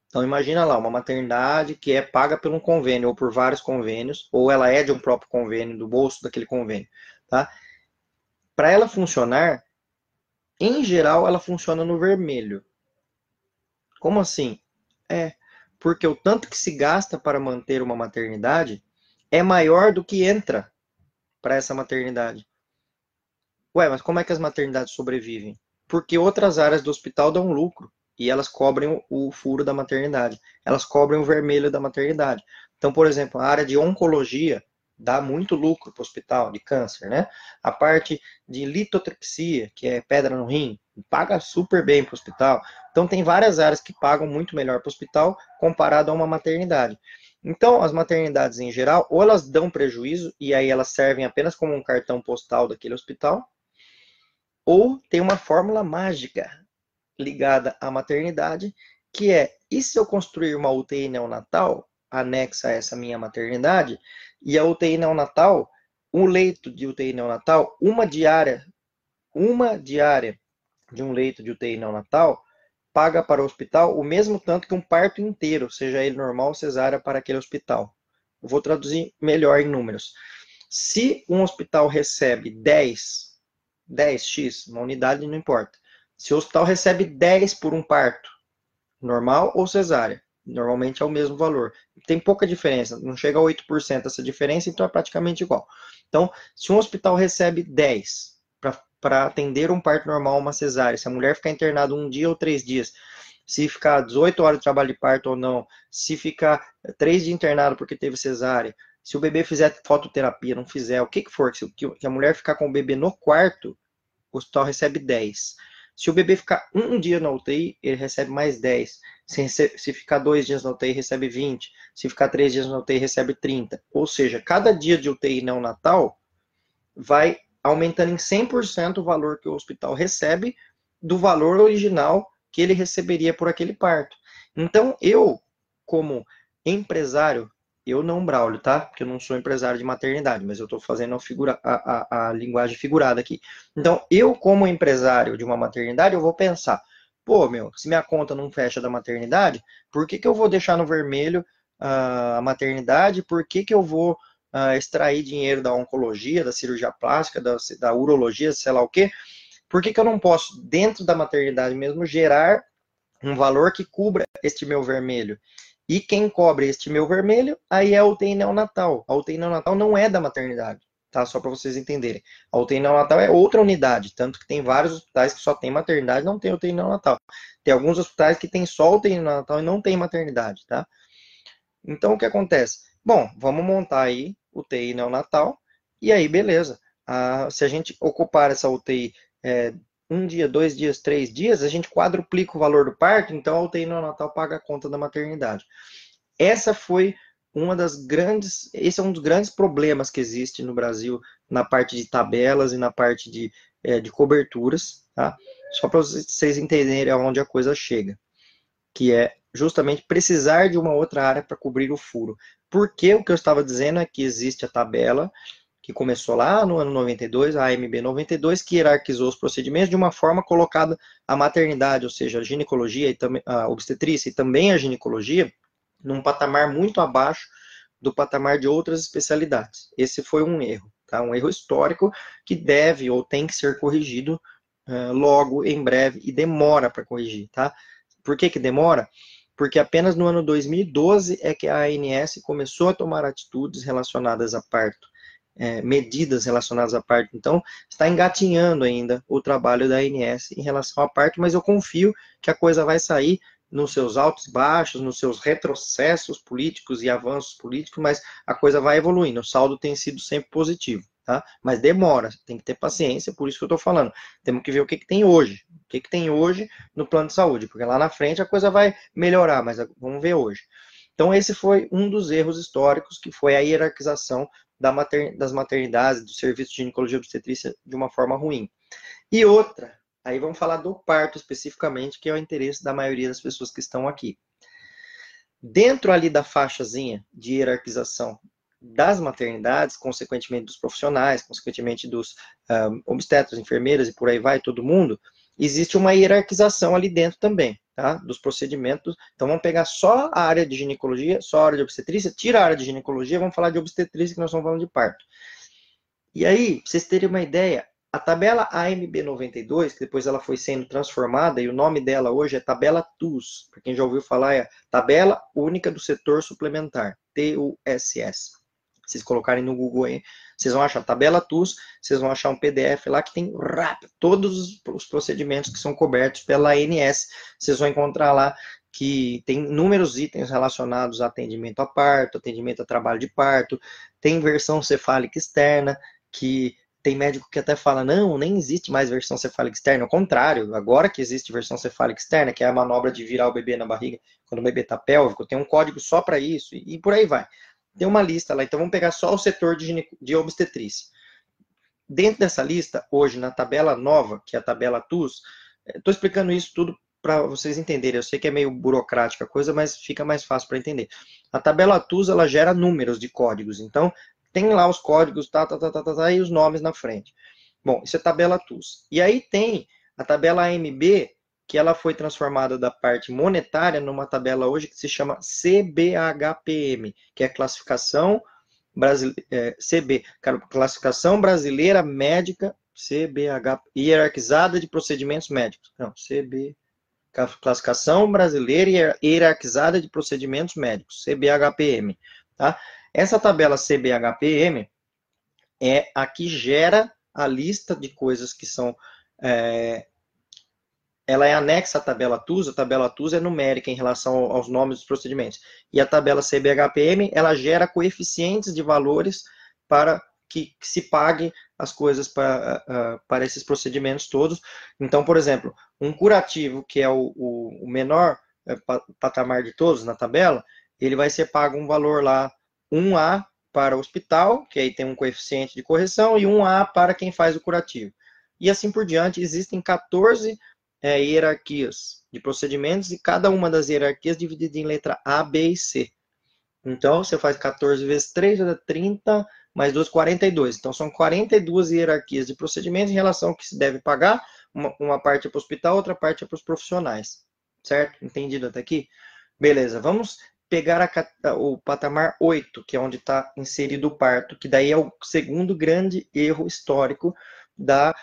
então imagina lá, uma maternidade que é paga por um convênio ou por vários convênios, ou ela é de um próprio convênio, do bolso daquele convênio, tá? Para ela funcionar, em geral, ela funciona no vermelho. Como assim? É, porque o tanto que se gasta para manter uma maternidade é maior do que entra para essa maternidade. Ué, mas como é que as maternidades sobrevivem? Porque outras áreas do hospital dão lucro e elas cobrem o, furo da maternidade. Elas cobrem o vermelho da maternidade. Então, por exemplo, a área de oncologia dá muito lucro para o hospital de câncer, né? A parte de litotripsia, que é pedra no rim, paga super bem para o hospital. Então, tem várias áreas que pagam muito melhor para o hospital comparado a uma maternidade. Então, as maternidades em geral, ou elas dão prejuízo e aí elas servem apenas como um cartão postal daquele hospital, ou tem uma fórmula mágica ligada à maternidade, que é: e se eu construir uma UTI neonatal anexa a essa minha maternidade, e a UTI neonatal, um leito de UTI neonatal, uma diária, uma diária de um leito de UTI neonatal, paga para o hospital o mesmo tanto que um parto inteiro, seja ele normal ou cesárea, para aquele hospital. Eu vou traduzir melhor em números. Se um hospital recebe 10, 10x, uma unidade não importa, se o hospital recebe 10 por um parto, normal ou cesárea, normalmente é o mesmo valor. Tem pouca diferença, não chega a 8% essa diferença, então é praticamente igual. Então, se um hospital recebe 10 para atender um parto normal uma cesárea, se a mulher ficar internada um dia ou três dias, se ficar 18 horas de trabalho de parto ou não, se ficar três dias internado porque teve cesárea, se o bebê fizer fototerapia, não fizer, o que que for, se a mulher ficar com o bebê no quarto, o hospital recebe 10. Se o bebê ficar um dia na UTI, ele recebe mais 10. Se, se ficar dois dias na UTI, recebe 20. Se ficar três dias na UTI, recebe 30. Ou seja, cada dia de UTI neonatal vai aumentando em 100% o valor que o hospital recebe do valor original que ele receberia por aquele parto. Então, eu, como empresário, eu não, Braulio, tá? Porque eu não sou empresário de maternidade, mas eu estou fazendo a, figura, a, a, a, linguagem figurada aqui. Então, eu, como empresário de uma maternidade, eu vou pensar, pô, meu, se minha conta não fecha da maternidade, por que, que eu vou deixar no vermelho uh, a maternidade? Por que, que eu vou uh, extrair dinheiro da oncologia, da cirurgia plástica, da, da urologia, sei lá o quê? Por que, que eu não posso, dentro da maternidade mesmo, gerar um valor que cubra este meu vermelho? E quem cobre este meu vermelho, aí é a UTI neonatal. A UTI neonatal não é da maternidade, tá? Só para vocês entenderem. A UTI neonatal é outra unidade, tanto que tem vários hospitais que só tem maternidade, não tem UTI neonatal. Tem alguns hospitais que tem só UTI neonatal e não tem maternidade, tá? Então o que acontece? Bom, vamos montar aí UTI neonatal e aí beleza. Ah, se a gente ocupar essa UTI é, um dia, dois dias, três dias, a gente quadruplica o valor do parto, então a UTI neonatal paga a conta da maternidade. Essa foi uma das grandes, esse é um dos grandes problemas que existe no Brasil na parte de tabelas e na parte de, é, de coberturas, tá? Só para vocês entenderem aonde a coisa chega, que é justamente precisar de uma outra área para cobrir o furo. Porque o que eu estava dizendo é que existe a tabela que começou lá no ano 92, a AMB 92, que hierarquizou os procedimentos de uma forma colocada a maternidade, ou seja, a ginecologia e também a obstetrícia e também a ginecologia, num patamar muito abaixo do patamar de outras especialidades. Esse foi um erro, tá? Um erro histórico que deve ou tem que ser corrigido uh, logo, em breve, e demora para corrigir, tá? Por que que demora? Porque apenas no ano 2012 é que a ANS começou a tomar atitudes relacionadas a parto é, medidas relacionadas à parte. Então, está engatinhando ainda o trabalho da ANS em relação à parte, mas eu confio que a coisa vai sair nos seus altos e baixos, nos seus retrocessos políticos e avanços políticos, mas a coisa vai evoluindo. O saldo tem sido sempre positivo, tá? Mas demora, tem que ter paciência, por isso que eu estou falando. Temos que ver o que, que tem hoje, o que, que tem hoje no plano de saúde, porque lá na frente a coisa vai melhorar, mas vamos ver hoje. Então, esse foi um dos erros históricos, que foi a hierarquização das maternidades, do serviço de ginecologia e obstetrícia de uma forma ruim. E outra, aí vamos falar do parto especificamente, que é o interesse da maioria das pessoas que estão aqui. Dentro ali da faixazinha de hierarquização das maternidades, consequentemente dos profissionais, consequentemente dos um, obstetras, enfermeiras e por aí vai, todo mundo, existe uma hierarquização ali dentro também, tá? Dos procedimentos. Então vamos pegar só a área de ginecologia, só a área de obstetrícia, tira a área de ginecologia, vamos falar de obstetrícia que nós estamos falando de parto. E aí, pra vocês terem uma ideia, a tabela AMB92, que depois ela foi sendo transformada, e o nome dela hoje é tabela TUS, para quem já ouviu falar, é Tabela Única do Setor Suplementar, TUSS. Vocês colocarem no Google aí, vocês vão achar tabela TUS, vocês vão achar um PDF lá que tem rap, todos os procedimentos que são cobertos pela ANS. Vocês vão encontrar lá que tem inúmeros itens relacionados a atendimento a parto, atendimento a trabalho de parto, tem versão cefálica externa, que tem médico que até fala, não, nem existe mais versão cefálica externa. Ao contrário, agora que existe versão cefálica externa, que é a manobra de virar o bebê na barriga quando o bebê está pélvico, tem um código só para isso, e por aí vai. Tem uma lista lá, então vamos pegar só o setor de, de obstetrícia. Dentro dessa lista, hoje, na tabela nova, que é a tabela TUS, estou explicando isso tudo para vocês entenderem. Eu sei que é meio burocrática a coisa, mas fica mais fácil para entender. A tabela TUS, ela gera números de códigos. Então, tem lá os códigos, tá, tá, tá, tá, tá, tá, e os nomes na frente. Bom, isso é tabela TUS. E aí tem a tabela AMB, que ela foi transformada da parte monetária numa tabela hoje que se chama CBHPM, que é classificação brasileira, é, CB, classificação brasileira médica CBH hierarquizada de procedimentos médicos. Não, CB classificação brasileira hierarquizada de procedimentos médicos, CBHPM, tá? Essa tabela CBHPM é a que gera a lista de coisas que são. É, ela é anexa à tabela TUS, a tabela TUS é numérica em relação aos nomes dos procedimentos. E a tabela CBHPM, ela gera coeficientes de valores para que, que se pague as coisas para, para esses procedimentos todos. Então, por exemplo, um curativo, que é o, o, menor uh, patamar de todos na tabela, ele vai ser pago um valor lá 1A para o hospital, que aí tem um coeficiente de correção, e 1A para quem faz o curativo. E assim por diante, existem 14 é, hierarquias de procedimentos, e cada uma das hierarquias dividida em letra A, B e C. Então, você faz 14 vezes 3, dá 30, mais 2, 42. Então, são 42 hierarquias de procedimentos em relação ao que se deve pagar. Uma, uma parte é para o hospital, outra parte é para os profissionais. Certo? Entendido até aqui? Beleza, vamos pegar a, o patamar 8, que é onde está inserido o parto, que daí é o segundo grande erro histórico da,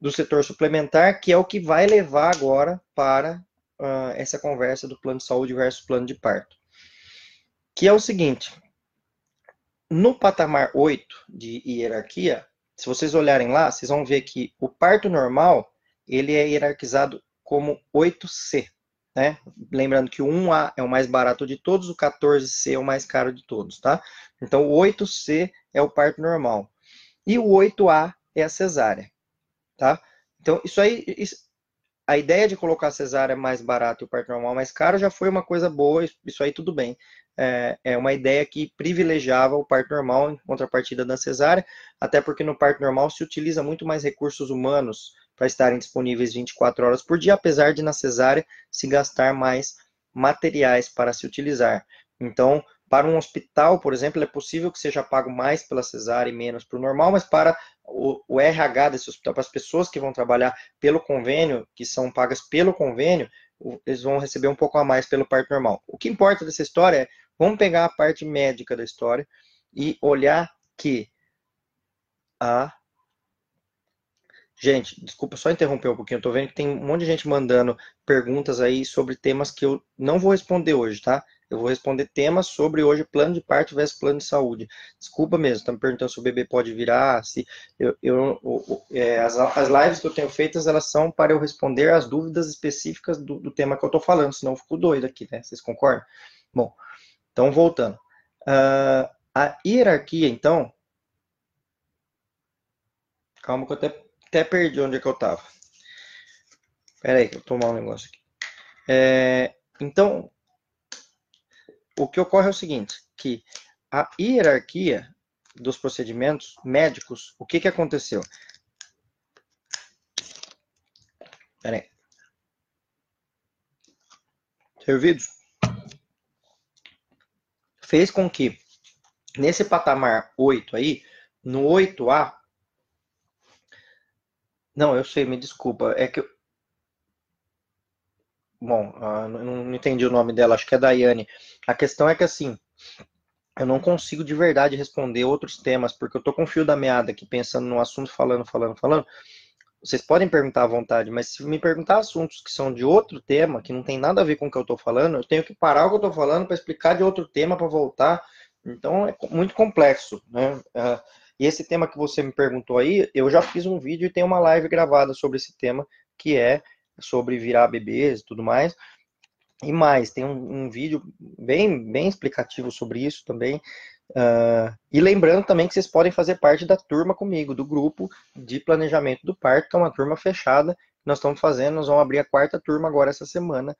do setor suplementar, que é o que vai levar agora para uh, essa conversa do plano de saúde versus plano de parto. Que é o seguinte, no patamar 8 de hierarquia, se vocês olharem lá, vocês vão ver que o parto normal, ele é hierarquizado como 8C. Né? Lembrando que o 1A é o mais barato de todos, o 14C é o mais caro de todos, tá? Então, o 8C é o parto normal. E o 8A é a cesárea, tá? Então, isso aí, isso, a ideia de colocar a cesárea mais barato e o parto normal mais caro já foi uma coisa boa, isso aí tudo bem. É, é uma ideia que privilegiava o parto normal em contrapartida da cesárea, até porque no parto normal se utiliza muito mais recursos humanos para estarem disponíveis 24 horas por dia, apesar de na cesárea se gastar mais materiais para se utilizar. Então, para um hospital, por exemplo, é possível que seja pago mais pela cesárea e menos para o normal, mas para o, o, RH desse hospital, para as pessoas que vão trabalhar pelo convênio, que são pagas pelo convênio, eles vão receber um pouco a mais pelo parto normal. O que importa dessa história é, vamos pegar a parte médica da história e olhar que a Gente, desculpa só interromper um pouquinho. Eu tô vendo que tem um monte de gente mandando perguntas aí sobre temas que eu não vou responder hoje, tá? Eu vou responder temas sobre hoje plano de parto versus plano de saúde. Desculpa mesmo, tá me perguntando se o bebê pode virar, se eu, eu, eu é, as, as lives que eu tenho feitas, elas são para eu responder as dúvidas específicas do, do tema que eu tô falando, senão eu fico doido aqui, né? Vocês concordam? Bom, então voltando. Uh, a hierarquia, então. Calma que eu até até perdi onde é que eu tava. Pera aí, que eu vou tomar um negócio aqui. É, então, o que ocorre é o seguinte, que a hierarquia dos procedimentos médicos, o que, que aconteceu? Pera aí. Servidos? Fez com que, nesse patamar 8 aí, no 8A, não, eu sei, me desculpa. É que bom, uh, não, entendi o nome dela, acho que é Daiane. A questão é que assim, eu não consigo de verdade responder outros temas, porque eu tô com fio da meada aqui, pensando no assunto, falando, falando, falando. Vocês podem perguntar à vontade, mas se me perguntar assuntos que são de outro tema, que não tem nada a ver com o que eu estou falando, eu tenho que parar o que eu estou falando para explicar de outro tema para voltar. Então é muito complexo, né? Uh, e esse tema que você me perguntou aí, eu já fiz um vídeo e tem uma live gravada sobre esse tema, que é sobre virar bebês e tudo mais. E mais, tem um, um vídeo bem, bem explicativo sobre isso também. Uh, e lembrando também que vocês podem fazer parte da turma comigo, do grupo de planejamento do parto, que é uma turma fechada. Nós estamos fazendo, nós vamos abrir a quarta turma agora essa semana,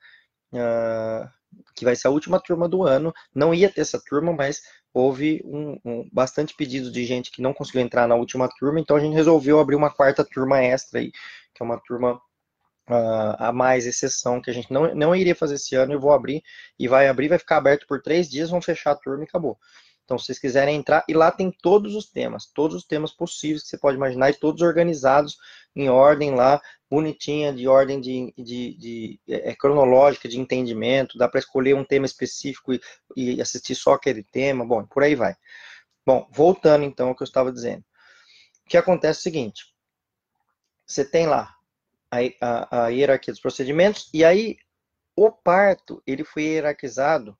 uh, que vai ser a última turma do ano. Não ia ter essa turma, mas houve um, um, bastante pedido de gente que não conseguiu entrar na última turma, então a gente resolveu abrir uma quarta turma extra aí, que é uma turma uh, a mais exceção que a gente não, não iria fazer esse ano. Eu vou abrir e vai abrir, vai ficar aberto por três dias, vão fechar a turma e acabou. Então, se vocês quiserem entrar, e lá tem todos os temas, todos os temas possíveis que você pode imaginar, e todos organizados em ordem lá, bonitinha, de ordem de, de, de é, é cronológica, de entendimento, dá para escolher um tema específico e, e, assistir só aquele tema, bom, por aí vai. Bom, voltando então ao que eu estava dizendo. O que acontece é o seguinte, você tem lá a, a, a hierarquia dos procedimentos, e aí o parto, ele foi hierarquizado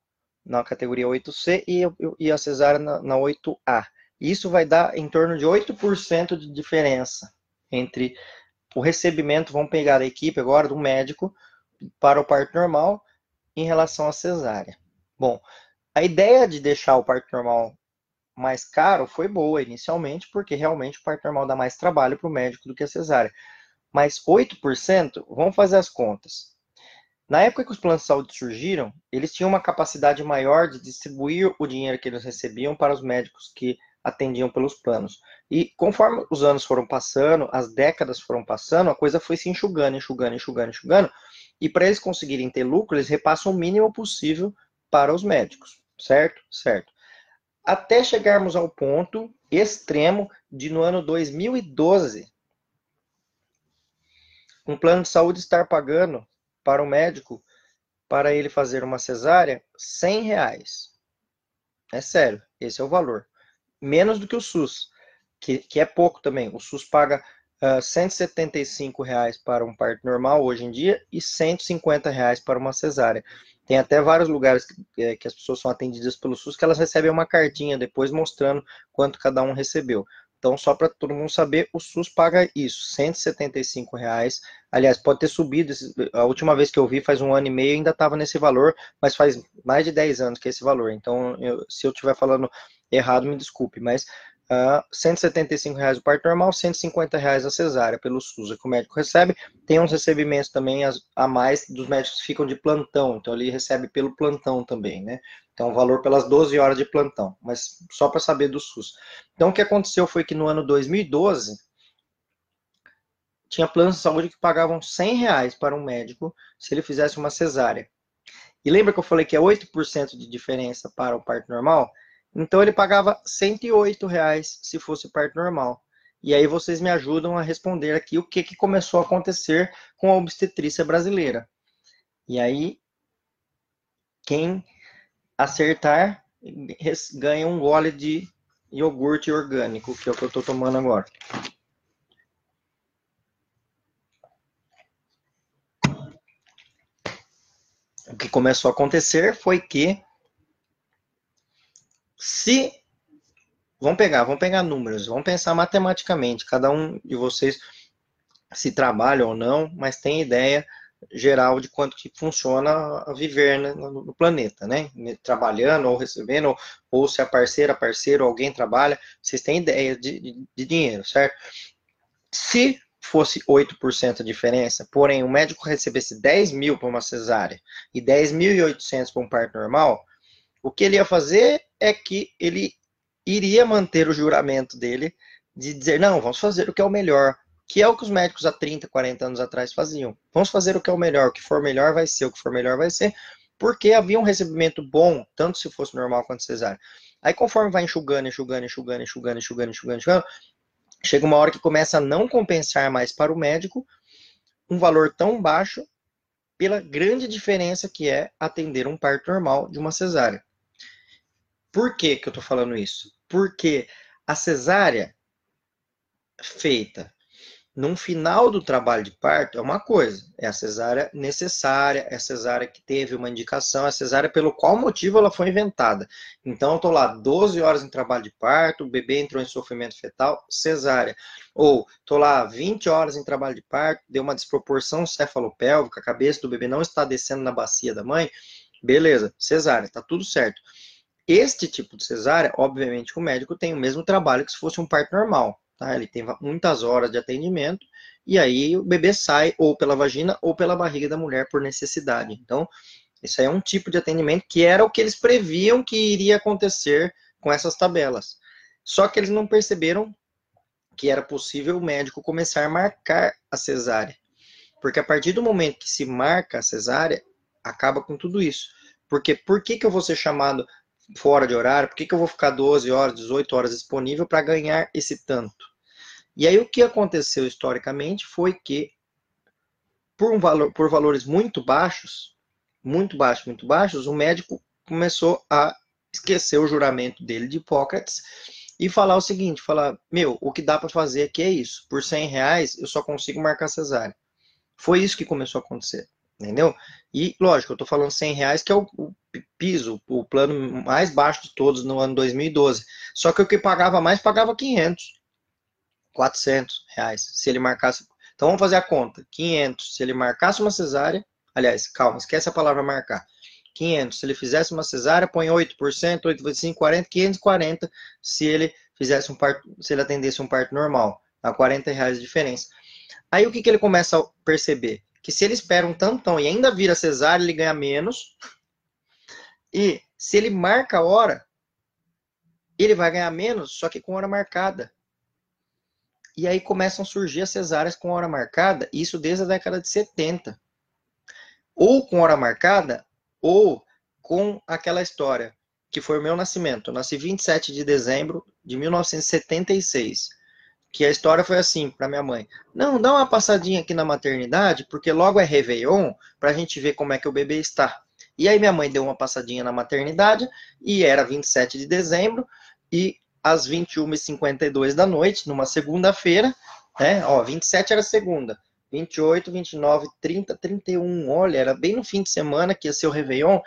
na categoria 8C e, e a cesárea na, na 8A. Isso vai dar em torno de 8% de diferença entre o recebimento, vamos pegar a equipe agora do médico para o parto normal em relação à cesárea. Bom, a ideia de deixar o parto normal mais caro foi boa inicialmente, porque realmente o parto normal dá mais trabalho para o médico do que a cesárea. Mas 8%, vamos fazer as contas. Na época que os planos de saúde surgiram, eles tinham uma capacidade maior de distribuir o dinheiro que eles recebiam para os médicos que atendiam pelos planos. E conforme os anos foram passando, as décadas foram passando, a coisa foi se enxugando, enxugando, enxugando, enxugando. E para eles conseguirem ter lucro, eles repassam o mínimo possível para os médicos, certo? Certo. Até chegarmos ao ponto extremo de no ano 2012 um plano de saúde estar pagando para o médico para ele fazer uma cesárea 100 reais. É sério, esse é o valor. Menos do que o SUS, que, que é pouco também. O SUS paga uh, ah, 175 reais para um parto normal hoje em dia e 150 reais para uma cesárea. Tem até vários lugares que, é, que as pessoas são atendidas pelo SUS que elas recebem uma cartinha depois mostrando quanto cada um recebeu. Então, só para todo mundo saber, o SUS paga isso, 175 reais. Aliás, pode ter subido, a última vez que eu vi, faz um ano e meio, ainda estava nesse valor, mas faz mais de 10 anos que é esse valor. Então, eu, se eu estiver falando errado, me desculpe, mas uh, 175 reais o parto normal, 150 reais a cesárea pelo SUS, que o médico recebe. Tem uns recebimentos também a mais dos médicos que ficam de plantão, então ele recebe pelo plantão também, né? Então, valor pelas 12 horas de plantão, mas só para saber do SUS. Então, o que aconteceu foi que no ano 2012, tinha planos de saúde que pagavam 100 reais para um médico se ele fizesse uma cesárea. E lembra que eu falei que é 8% de diferença para o parto normal? Então, ele pagava 108 reais se fosse parto normal. E aí vocês me ajudam a responder aqui o que, que começou a acontecer com a obstetrícia brasileira. E aí, quem acertar, ganha um gole de iogurte orgânico, que é o que eu estou tomando agora. O que começou a acontecer foi que se vamos pegar, vamos pegar números, vamos pensar matematicamente, cada um de vocês se trabalha ou não, mas tem ideia geral de quanto que funciona viver né, no, planeta, né? Trabalhando ou recebendo, ou, ou se a parceira, parceiro, alguém trabalha, vocês têm ideia de, de, de dinheiro, certo? Se fosse 8% a diferença, porém o médico recebesse 10 mil para uma cesárea e 10.800 para um parto normal, o que ele ia fazer é que ele iria manter o juramento dele de dizer, não, vamos fazer o que é o melhor, que é o que os médicos há 30, 40 anos atrás faziam. Vamos fazer o que é o melhor, o que for melhor vai ser, o que for melhor vai ser, porque havia um recebimento bom, tanto se fosse normal quanto cesárea. Aí conforme vai enxugando, enxugando, enxugando, enxugando, enxugando, enxugando, enxugando, chega uma hora que começa a não compensar mais para o médico um valor tão baixo pela grande diferença que é atender um parto normal de uma cesárea. Por que, que eu estou falando isso? Porque a cesárea feita no final do trabalho de parto é uma coisa, é a cesárea necessária, é a cesárea que teve uma indicação, é a cesárea pelo qual motivo ela foi inventada. Então eu estou lá 12 horas em trabalho de parto, o bebê entrou em sofrimento fetal, cesárea. Ou estou lá 20 horas em trabalho de parto, deu uma desproporção cefalopélvica, a cabeça do bebê não está descendo na bacia da mãe, beleza, cesárea, está tudo certo. Este tipo de cesárea, obviamente, o médico tem o mesmo trabalho que se fosse um parto normal. Tá? Ele tem muitas horas de atendimento e aí o bebê sai ou pela vagina ou pela barriga da mulher por necessidade. Então, isso aí é um tipo de atendimento que era o que eles previam que iria acontecer com essas tabelas. Só que eles não perceberam que era possível o médico começar a marcar a cesárea. Porque a partir do momento que se marca a cesárea, acaba com tudo isso. Porque por que, que eu vou ser chamado fora de horário, por que, que eu vou ficar 12 horas, 18 horas disponível para ganhar esse tanto? E aí o que aconteceu historicamente foi que, por, um valor, por valores muito baixos, muito baixos, muito baixos, o médico começou a esquecer o juramento dele de Hipócrates e falar o seguinte, falar, meu, o que dá para fazer aqui é isso, por 100 reais eu só consigo marcar cesárea. Foi isso que começou a acontecer, entendeu? E, lógico, eu estou falando 100 reais, que é o, piso, o plano mais baixo de todos no ano 2012. Só que o que pagava mais pagava 500, 400 reais, se ele marcasse. Então vamos fazer a conta. 500, se ele marcasse uma cesárea, aliás, calma, esquece a palavra marcar. 500, se ele fizesse uma cesárea, põe 8%, 8 vezes 5, 40, 540, se ele fizesse um parto, se ele atendesse um parto normal, a 40 reais de diferença. Aí o que, que ele começa a perceber? Que se ele espera um tantão e ainda vira cesárea, ele ganha menos, e se ele marca a hora, ele vai ganhar menos, só que com hora marcada. E aí começam a surgir as cesáreas com hora marcada, isso desde a década de 70. Ou com hora marcada, ou com aquela história, que foi o meu nascimento. Eu nasci 27 de dezembro de 1976. Que a história foi assim para minha mãe: Não, dá uma passadinha aqui na maternidade, porque logo é Réveillon, para a gente ver como é que o bebê está. E aí minha mãe deu uma passadinha na maternidade e era 27 de dezembro e às 21h52 da noite, numa segunda-feira, né? Ó, 27 era segunda, 28, 29, 30, 31. Olha, era bem no fim de semana que ia ser o Réveillon.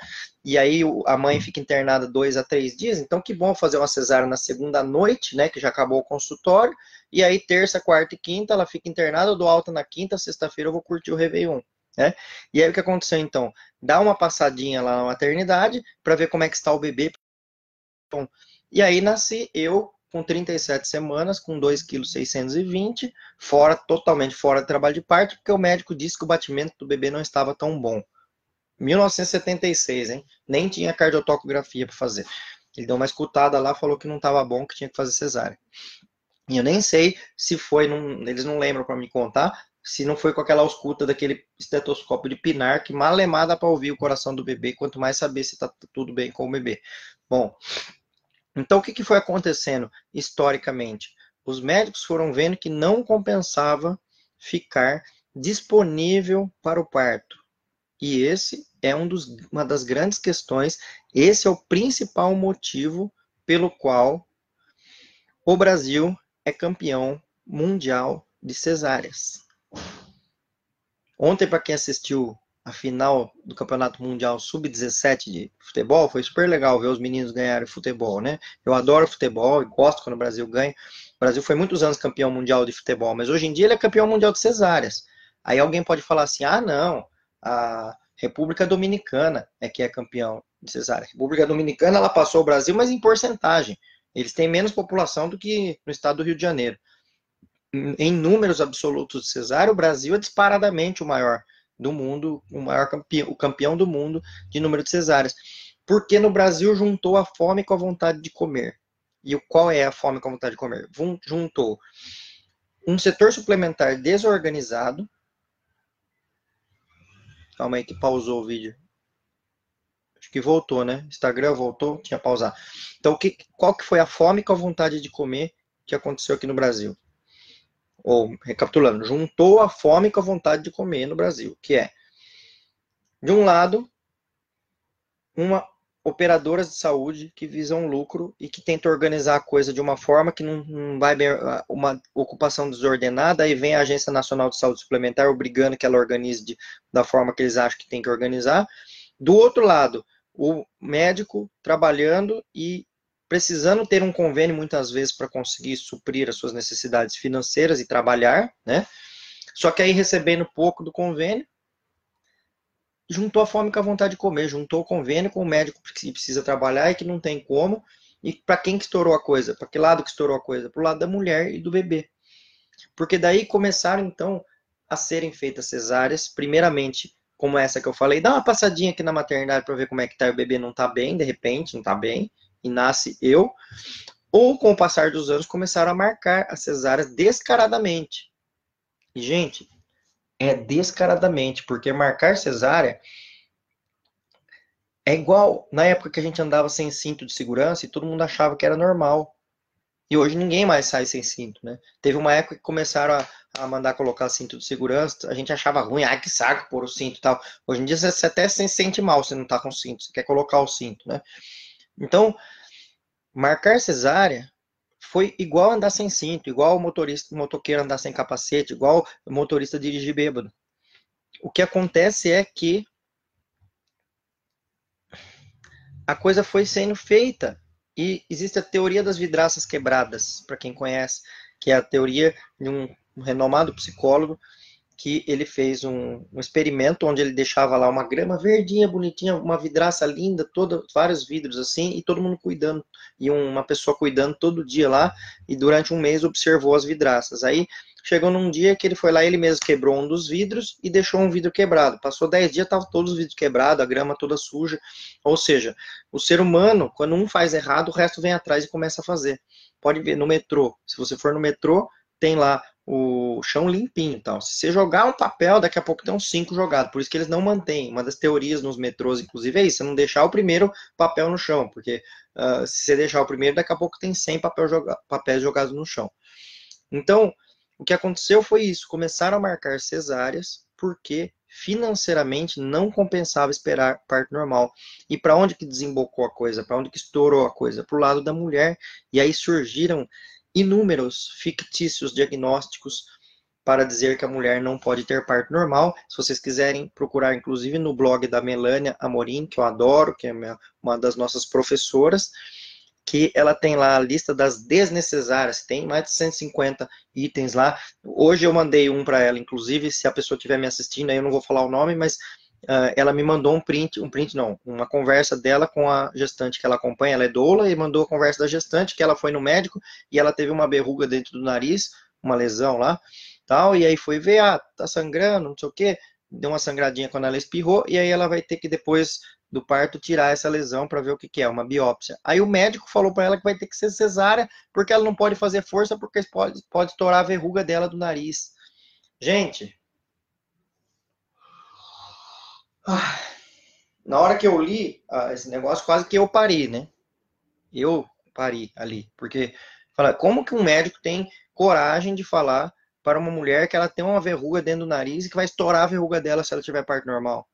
E aí a mãe fica internada dois a três dias. Então, que bom fazer uma cesárea na segunda noite, né? Que já acabou o consultório. E aí, terça, quarta e quinta, ela fica internada. Eu dou alta na quinta, sexta-feira eu vou curtir o Réveillon. Né? E aí o que aconteceu então? Dá uma passadinha lá na maternidade para ver como é que está o bebê. E aí nasci eu com 37 semanas, com 2,620 kg, fora, totalmente fora de trabalho de parto, porque o médico disse que o batimento do bebê não estava tão bom. 1976, hein? Nem tinha cardiotocografia para fazer. Ele deu uma escutada lá, falou que não estava bom, que tinha que fazer cesárea. E eu nem sei se foi, eles não lembram para me contar, se não foi com aquela ausculta daquele estetoscópio de pinar que malemada para ouvir o coração do bebê, quanto mais saber se está tudo bem com o bebê. Bom, então o que, que foi acontecendo historicamente? Os médicos foram vendo que não compensava ficar disponível para o parto. E esse é um dos, uma das grandes questões, esse é o principal motivo pelo qual o Brasil é campeão mundial de cesáreas. Ontem, para quem assistiu a final do Campeonato Mundial Sub-17 de futebol, foi super legal ver os meninos ganharem futebol, né? Eu adoro futebol e gosto quando o Brasil ganha. O Brasil foi muitos anos campeão mundial de futebol, mas hoje em dia ele é campeão mundial de cesáreas. Aí alguém pode falar assim: ah, não, a República Dominicana é que é campeão de cesárea. A República Dominicana ela passou o Brasil, mas em porcentagem. Eles têm menos população do que no estado do Rio de Janeiro em números absolutos de cesárea, o Brasil é disparadamente o maior do mundo, o maior campeão, o campeão do mundo de número de cesáreas. Porque no Brasil juntou a fome com a vontade de comer. E qual é a fome com a vontade de comer? Juntou um setor suplementar desorganizado. Calma aí que pausou o vídeo. Acho que voltou, né? Instagram voltou, tinha pausado. Então, que, qual que foi a fome com a vontade de comer que aconteceu aqui no Brasil? ou recapitulando, juntou a fome com a vontade de comer no Brasil, que é De um lado, uma operadoras de saúde que visam lucro e que tentam organizar a coisa de uma forma que não, não vai bem, uma ocupação desordenada, aí vem a Agência Nacional de Saúde Suplementar obrigando que ela organize de, da forma que eles acham que tem que organizar. Do outro lado, o médico trabalhando e precisando ter um convênio muitas vezes para conseguir suprir as suas necessidades financeiras e trabalhar, né? Só que aí recebendo pouco do convênio, juntou a fome com a vontade de comer, juntou o convênio com o médico que precisa trabalhar e que não tem como. E para quem que estourou a coisa? Para que lado que estourou a coisa? Para o lado da mulher e do bebê. Porque daí começaram então a serem feitas cesáreas, primeiramente como essa que eu falei, dá uma passadinha aqui na maternidade para ver como é que tá, o bebê não tá bem, de repente, não tá bem, e nasce eu. Ou com o passar dos anos começaram a marcar as cesáreas descaradamente. E gente, é descaradamente, porque marcar cesárea é igual na época que a gente andava sem cinto de segurança e todo mundo achava que era normal. E hoje ninguém mais sai sem cinto, né? Teve uma época que começaram a, a mandar colocar cinto de segurança, a gente achava ruim, ai que saco pôr o cinto e tal. Hoje em dia você até se sente mal se não tá com cinto, você quer colocar o cinto, né? Então, marcar cesárea foi igual andar sem cinto, igual o motorista, motoqueiro andar sem capacete, igual o motorista dirigir bêbado. O que acontece é que a coisa foi sendo feita e existe a teoria das vidraças quebradas, para quem conhece, que é a teoria de um renomado psicólogo que ele fez um, um, experimento onde ele deixava lá uma grama verdinha, bonitinha, uma vidraça linda, toda, vários vidros assim, e todo mundo cuidando, e uma pessoa cuidando todo dia lá, e durante um mês observou as vidraças. Aí chegou num dia que ele foi lá, ele mesmo quebrou um dos vidros e deixou um vidro quebrado. Passou 10 dias, estavam todos os vidros quebrados, a grama toda suja. Ou seja, o ser humano, quando um faz errado, o resto vem atrás e começa a fazer. Pode ver no metrô. Se você for no metrô, tem lá o chão limpinho. Então, se você jogar um papel, daqui a pouco tem uns cinco jogados. Por isso que eles não mantêm. Uma das teorias nos metrôs, inclusive, é isso: você não deixar o primeiro papel no chão. Porque uh, se você deixar o primeiro, daqui a pouco tem 100 papel joga papéis jogados no chão. Então, o que aconteceu foi isso: começaram a marcar cesáreas, porque financeiramente não compensava esperar parto normal. E para onde que desembocou a coisa? Para onde que estourou a coisa? Para o lado da mulher. E aí surgiram inúmeros fictícios diagnósticos para dizer que a mulher não pode ter parto normal. Se vocês quiserem procurar, inclusive no blog da Melânia Amorim, que eu adoro, que é uma das nossas professoras, que ela tem lá a lista das desnecessárias, tem mais de 150 itens lá. Hoje eu mandei um para ela, inclusive, se a pessoa estiver me assistindo, aí eu não vou falar o nome, mas uh, ela me mandou um print, um print não, uma conversa dela com a gestante que ela acompanha, ela é doula, e mandou a conversa da gestante, que ela foi no médico e ela teve uma berruga dentro do nariz, uma lesão lá, tal, e aí foi ver, ah, tá sangrando, não sei o quê, deu uma sangradinha quando ela espirrou, e aí ela vai ter que depois do parto tirar essa lesão para ver o que, que, é, uma biópsia. Aí o médico falou para ela que vai ter que ser cesárea, porque ela não pode fazer força, porque pode, pode estourar a verruga dela do nariz. Gente, Ah, na hora que eu li ah, esse negócio, quase que eu parei, né? Eu parei ali, porque fala, como que um médico tem coragem de falar para uma mulher que ela tem uma verruga dentro do nariz e que vai estourar a verruga dela se ela tiver parto normal?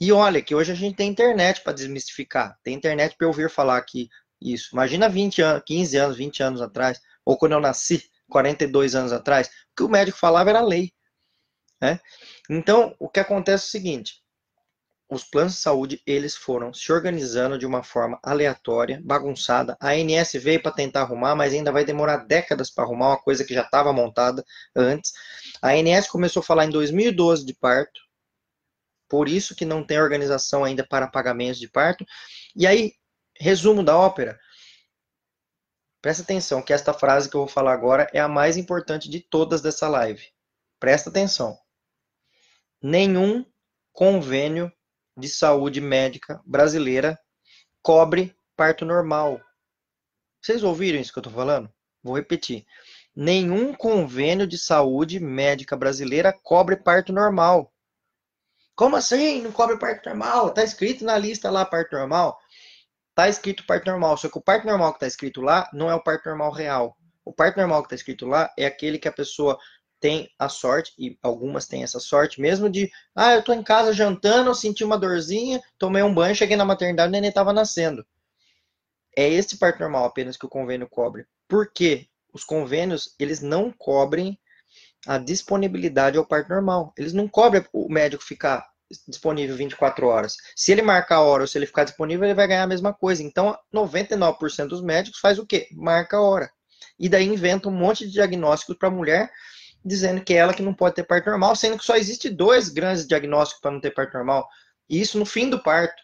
E olha, que hoje a gente tem internet para desmistificar, tem internet para ouvir falar aqui isso. Imagina 20 anos, 15 anos, 20 anos atrás, ou quando eu nasci, 42 anos atrás, o que o médico falava era lei. Né? Então, o que acontece é o seguinte: os planos de saúde eles foram se organizando de uma forma aleatória, bagunçada. A ANS veio para tentar arrumar, mas ainda vai demorar décadas para arrumar uma coisa que já estava montada antes. A ANS começou a falar em 2012 de parto, por isso que não tem organização ainda para pagamentos de parto. E aí, resumo da ópera. Presta atenção que esta frase que eu vou falar agora é a mais importante de todas dessa live. Presta atenção nenhum convênio de saúde médica brasileira cobre parto normal. Vocês ouviram isso que eu estou falando? Vou repetir. Nenhum convênio de saúde médica brasileira cobre parto normal. Como assim? Não cobre parto normal? Está escrito na lista lá parto normal. Está escrito parto normal, só que o parto normal que está escrito lá não é o parto normal real. O parto normal que está escrito lá é aquele que a pessoa têm a sorte, e algumas têm essa sorte, mesmo de, ah, eu tô em casa jantando, senti uma dorzinha, tomei um banho, cheguei na maternidade, o neném estava nascendo. É esse parto normal apenas que o convênio cobre. Por quê? Os convênios, eles não cobrem a disponibilidade ao parto normal. Eles não cobrem o médico ficar disponível 24 horas. Se ele marcar a hora ou se ele ficar disponível, ele vai ganhar a mesma coisa. Então, 99% dos médicos faz o quê? Marca a hora. E daí inventa um monte de diagnósticos para a mulher, dizendo que é ela que não pode ter parto normal, sendo que só existe dois grandes diagnósticos para não ter parto normal. E isso no fim do parto.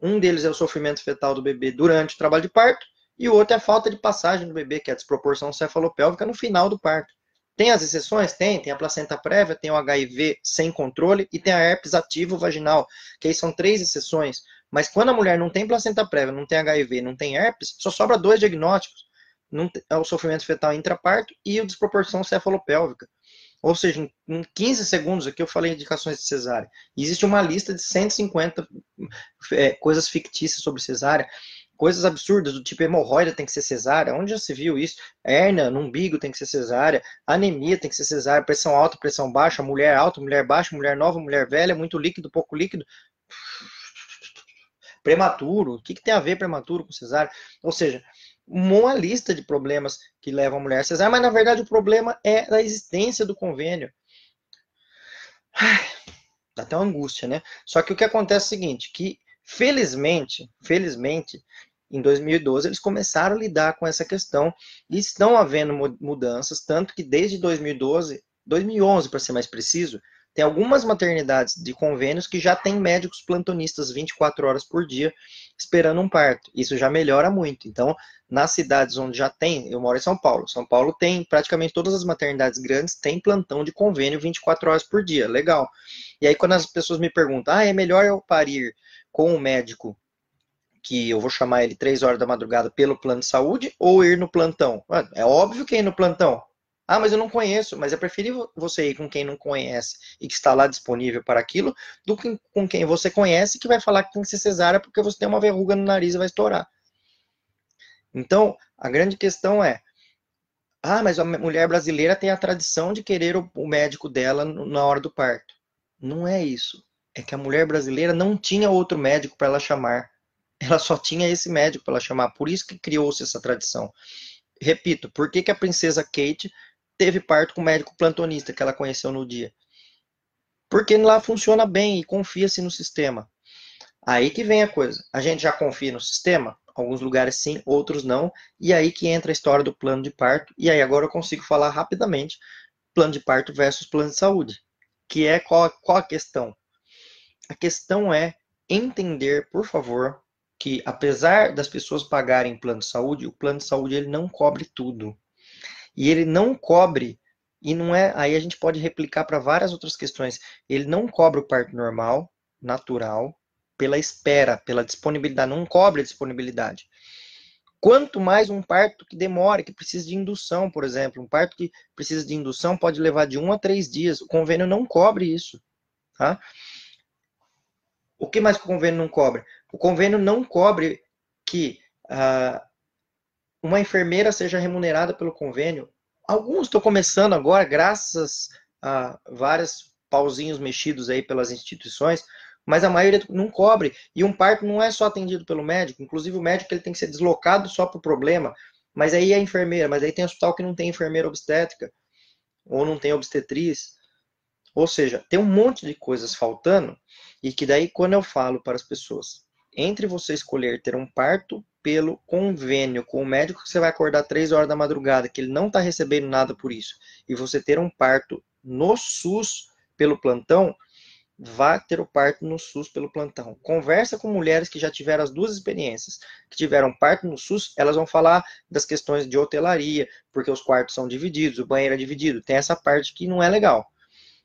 Um deles é o sofrimento fetal do bebê durante o trabalho de parto, e o outro é a falta de passagem do bebê, que é a desproporção cefalopélvica no final do parto. Tem as exceções? Tem. Tem a placenta prévia, tem o HIV sem controle e tem a herpes ativo vaginal, que aí são três exceções. Mas quando a mulher não tem placenta prévia, não tem HIV, não tem herpes, só sobra dois diagnósticos. é o sofrimento fetal intraparto e o desproporção cefalopélvica. Ou seja, em 15 segundos aqui eu falei indicações de cesárea. Existe uma lista de 150 é, coisas fictícias sobre cesárea coisas absurdas do tipo hemorroida tem que ser cesárea. Onde já se viu isso? Hernia no umbigo tem que ser cesárea, anemia tem que ser cesárea, pressão alta, pressão baixa, mulher alta, mulher baixa, mulher nova, mulher velha, muito líquido, pouco líquido. Prematuro, o que, que tem a ver prematuro com cesárea? Ou seja, uma lista de problemas que levam a mulher a cesárea, mas na verdade o problema é a existência do convênio. Dá até uma angústia, né? Só que o que acontece é o seguinte, que felizmente, felizmente, em 2012 eles começaram a lidar com essa questão e estão havendo mudanças, tanto que desde 2012, 2011 para ser mais preciso, tem algumas maternidades de convênios que já têm médicos plantonistas 24 horas por dia esperando um parto. Isso já melhora muito. Então, nas cidades onde já tem, eu moro em São Paulo. São Paulo tem praticamente todas as maternidades grandes têm plantão de convênio 24 horas por dia. Legal. E aí quando as pessoas me perguntam: "Ah, é melhor eu parir com um médico que eu vou chamar ele três horas da madrugada pelo plano de saúde ou ir no plantão? É óbvio que ir no plantão. Ah, mas eu não conheço. Mas é preferível você ir com quem não conhece e que está lá disponível para aquilo, do que com quem você conhece que vai falar que tem que ser cesárea porque você tem uma verruga no nariz e vai estourar. Então, a grande questão é: ah, mas a mulher brasileira tem a tradição de querer o médico dela na hora do parto. Não é isso é que a mulher brasileira não tinha outro médico para ela chamar. Ela só tinha esse médico para chamar. Por isso que criou-se essa tradição. Repito, por que, que a princesa Kate teve parto com o médico plantonista que ela conheceu no dia? Porque lá funciona bem e confia-se no sistema. Aí que vem a coisa. A gente já confia no sistema? Alguns lugares sim, outros não. E aí que entra a história do plano de parto. E aí agora eu consigo falar rapidamente plano de parto versus plano de saúde. Que é qual, qual a questão? A questão é entender, por favor, que apesar das pessoas pagarem plano de saúde, o plano de saúde ele não cobre tudo. E ele não cobre e não é, aí a gente pode replicar para várias outras questões. Ele não cobre o parto normal, natural, pela espera, pela disponibilidade, não cobre a disponibilidade. Quanto mais um parto que demora, que precisa de indução, por exemplo, um parto que precisa de indução pode levar de um a três dias. O convênio não cobre isso, tá? O que mais que o convênio não cobre? O convênio não cobre que ah, uma enfermeira seja remunerada pelo convênio. Alguns estão começando agora, graças a vários pauzinhos mexidos aí pelas instituições, mas a maioria não cobre. E um parto não é só atendido pelo médico, inclusive o médico ele tem que ser deslocado só para o problema, mas aí é enfermeira, mas aí tem hospital que não tem enfermeira obstétrica, ou não tem obstetriz. Ou seja, tem um monte de coisas faltando e que daí quando eu falo para as pessoas, entre você escolher ter um parto pelo convênio com o médico que você vai acordar três horas da madrugada, que ele não está recebendo nada por isso, e você ter um parto no SUS pelo plantão, vá ter o parto no SUS pelo plantão. Conversa com mulheres que já tiveram as duas experiências, que tiveram parto no SUS, elas vão falar das questões de hotelaria, porque os quartos são divididos, o banheiro é dividido, tem essa parte que não é legal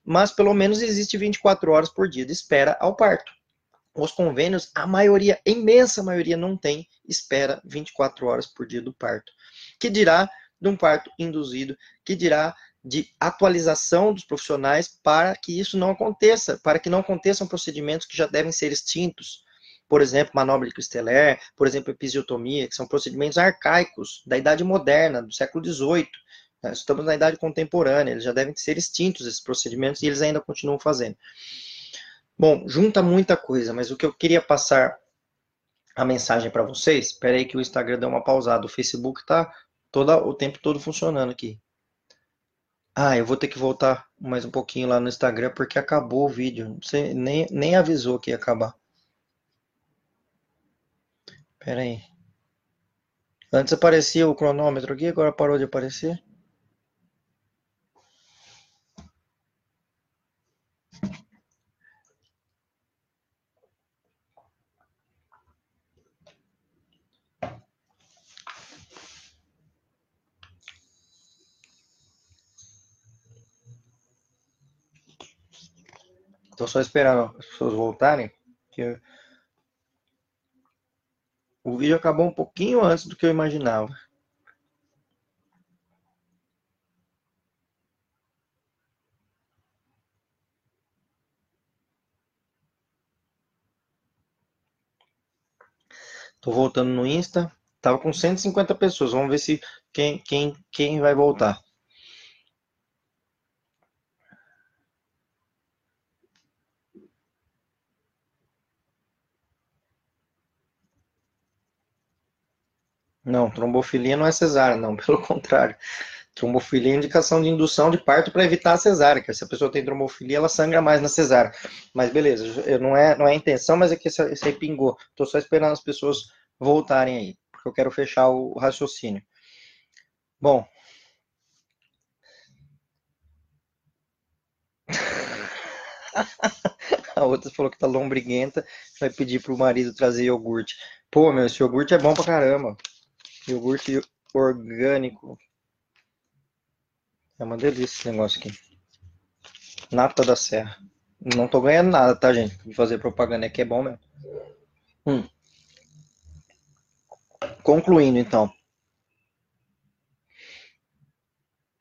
mas pelo menos existe 24 horas por dia de espera ao parto. Os convênios, a maioria, a imensa maioria, não tem espera 24 horas por dia do parto. Que dirá de um parto induzido, que dirá de atualização dos profissionais para que isso não aconteça, para que não aconteçam procedimentos que já devem ser extintos. Por exemplo, manobra de Cristeler, por exemplo, episiotomia, que são procedimentos arcaicos da idade moderna, do século XVIII? Estamos na idade contemporânea, eles já devem ser extintos esses procedimentos e eles ainda continuam fazendo. Bom, junta muita coisa, mas o que eu queria passar a mensagem para vocês, espera aí que o Instagram deu uma pausada, o Facebook está todo o tempo todo funcionando aqui. Ah, eu vou ter que voltar mais um pouquinho lá no Instagram porque acabou o vídeo. Você nem, nem avisou que ia acabar. Espera aí. Antes aparecia o cronômetro aqui, agora parou de aparecer. Estou só esperando as pessoas voltarem. Que o vídeo acabou um pouquinho antes do que eu imaginava. Tô voltando no Insta. Tava com 150 pessoas. Vamos ver se quem, quem, quem vai voltar. Não, trombofilia não é cesárea, não, pelo contrário. Trombofilia é indicação de indução de parto para evitar a cesárea, que se a pessoa tem trombofilia, ela sangra mais na cesárea. Mas beleza, não é, não é a intenção, mas é que aí pingou. Estou só esperando as pessoas voltarem aí, porque eu quero fechar o raciocínio. Bom. A outra falou que tá lombriguenta, vai pedir pro marido trazer iogurte. Pô, meu, esse iogurte é bom pra caramba. Iogurte orgânico. É uma delícia esse negócio aqui. Nata da Serra. Não tô ganhando nada, tá, gente? De fazer propaganda aqui é bom mesmo. Hum. Concluindo, então.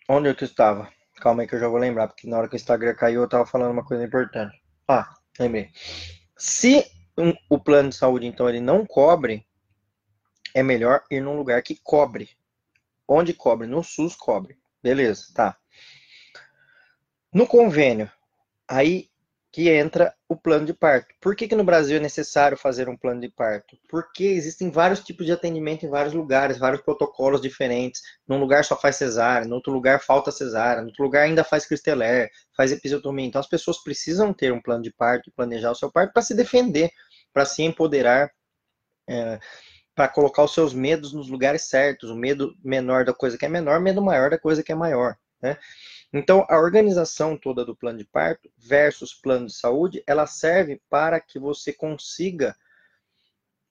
Onde eu estava? Calma aí que eu já vou lembrar, porque na hora que o Instagram caiu eu tava falando uma coisa importante. Ah, lembrei. Se um, o plano de saúde, então, ele não cobre é melhor ir num lugar que cobre. Onde cobre? No SUS cobre. Beleza, tá. No convênio, aí que entra o plano de parto. Por que, que no Brasil é necessário fazer um plano de parto? Porque existem vários tipos de atendimento em vários lugares, vários protocolos diferentes. Num lugar só faz cesárea, no outro lugar falta cesárea, no outro lugar ainda faz cristeler, faz episiotomia. Então as pessoas precisam ter um plano de parto, planejar o seu parto para se defender, para se empoderar. É, para colocar os seus medos nos lugares certos, o medo menor da coisa que é menor, medo maior da coisa que é maior, né? Então, a organização toda do plano de parto versus plano de saúde, ela serve para que você consiga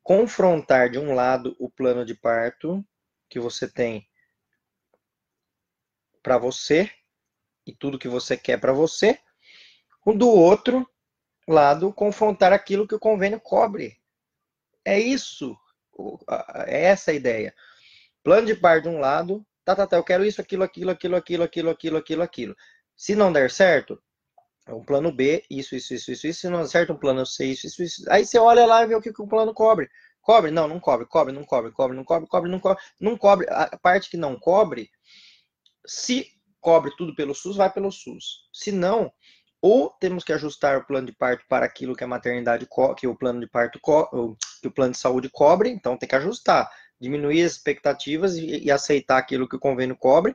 confrontar de um lado o plano de parto que você tem para você e tudo que você quer para você, o do outro lado confrontar aquilo que o convênio cobre. É isso é essa a ideia. Plano de par de um lado, tá, tá, tá, eu quero isso, aquilo, aquilo, aquilo, aquilo, aquilo, aquilo, aquilo, aquilo. Se não der certo, é um plano B, isso, isso, isso, isso, isso. Se não der certo, um plano C, isso, isso, isso. Aí você olha lá e vê o que, que o plano cobre. Cobre? Não, não cobre, cobre, não cobre, cobre, não cobre, cobre, não cobre, não cobre. A parte que não cobre, se cobre tudo pelo SUS, vai pelo SUS. Se não, ou temos que ajustar o plano de parto para aquilo que a maternidade que o plano de parto que o plano de saúde cobre, então tem que ajustar, diminuir as expectativas e, e aceitar aquilo que o convênio cobre,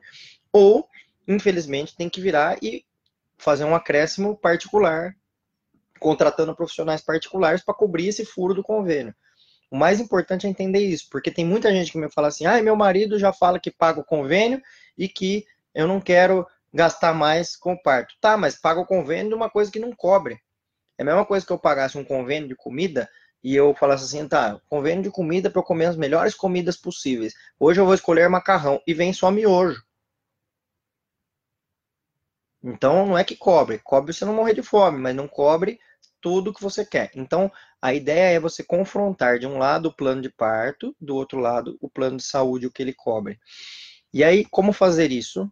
ou infelizmente tem que virar e fazer um acréscimo particular, contratando profissionais particulares para cobrir esse furo do convênio. O mais importante é entender isso, porque tem muita gente que me fala assim: ah, meu marido já fala que paga o convênio e que eu não quero gastar mais com o parto. Tá, mas paga o convênio de uma coisa que não cobre. É a mesma coisa que eu pagasse um convênio de comida e eu falasse assim, tá, convênio de comida para eu comer as melhores comidas possíveis. Hoje eu vou escolher macarrão e vem só miojo. Então não é que cobre, cobre você não morrer de fome, mas não cobre tudo que você quer. Então a ideia é você confrontar de um lado o plano de parto, do outro lado o plano de saúde, o que ele cobre. E aí, como fazer isso?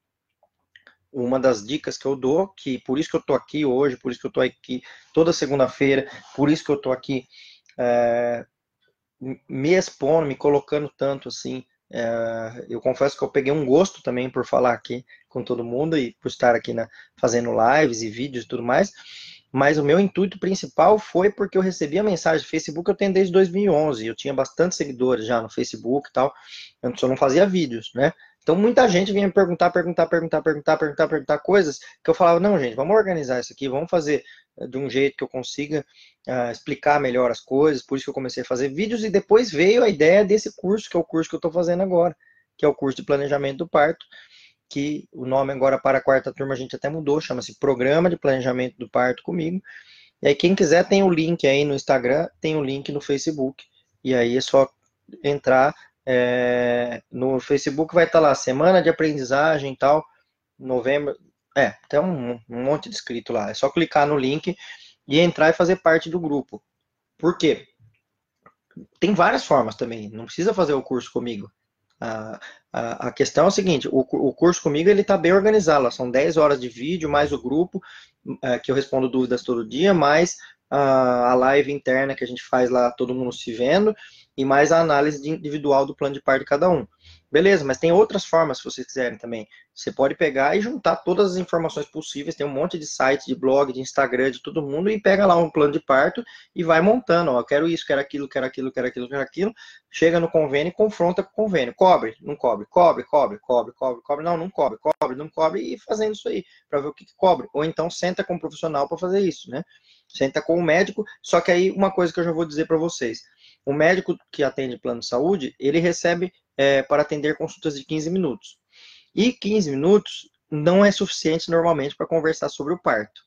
uma das dicas que eu dou, que por isso que eu estou aqui hoje, por isso que eu estou aqui toda segunda-feira, por isso que eu estou aqui é, me expondo, me colocando tanto assim É, eu confesso que eu peguei um gosto também por falar aqui com todo mundo e por estar aqui na, fazendo lives e vídeos e tudo mais. Mas o meu intuito principal foi porque eu recebi a mensagem do Facebook, eu tenho desde 2011, eu tinha bastante seguidores já no Facebook e tal, eu não fazia vídeos, né? Então muita gente vinha me perguntar, perguntar, perguntar, perguntar, perguntar, perguntar coisas que eu falava, não, gente, vamos organizar isso aqui, vamos fazer de um jeito que eu consiga uh, explicar melhor as coisas, por isso que eu comecei a fazer vídeos e depois veio a ideia desse curso, que é o curso que eu estou fazendo agora, que é o curso de planejamento do parto, que o nome agora para a quarta turma a gente até mudou, chama-se Programa de Planejamento do Parto comigo. E aí quem quiser tem o link aí no Instagram, tem o link no Facebook, e aí é só entrar é, no Facebook vai estar lá, semana de aprendizagem e tal, novembro. É, tem um, um monte de escrito lá. É só clicar no link e entrar e fazer parte do grupo. Por quê? Tem várias formas também. Não precisa fazer o curso comigo. A, a, a questão é o seguinte: o, o curso comigo ele está bem organizado. São 10 horas de vídeo, mais o grupo, é, que eu respondo dúvidas todo dia, mais a, a live interna que a gente faz lá, todo mundo se vendo, e mais a análise individual do plano de par de cada um. Beleza, mas tem outras formas, se vocês quiserem também. Você pode pegar e juntar todas as informações possíveis. Tem um monte de site, de blog, de Instagram, de todo mundo, e pega lá um plano de parto e vai montando. Ó, quero isso, quero aquilo, quero aquilo, quero aquilo, quero aquilo. Chega no convênio e confronta com o convênio. Cobre, não cobre, cobre, cobre, cobre, cobre, cobre, não, não cobre, cobre, não cobre, e fazendo isso aí, para ver o que, que cobre. Ou então senta com um profissional para fazer isso, né? Senta com o médico, só que aí uma coisa que eu já vou dizer para vocês o médico que atende plano de saúde, ele recebe é, para atender consultas de 15 minutos. E 15 minutos não é suficiente normalmente para conversar sobre o parto.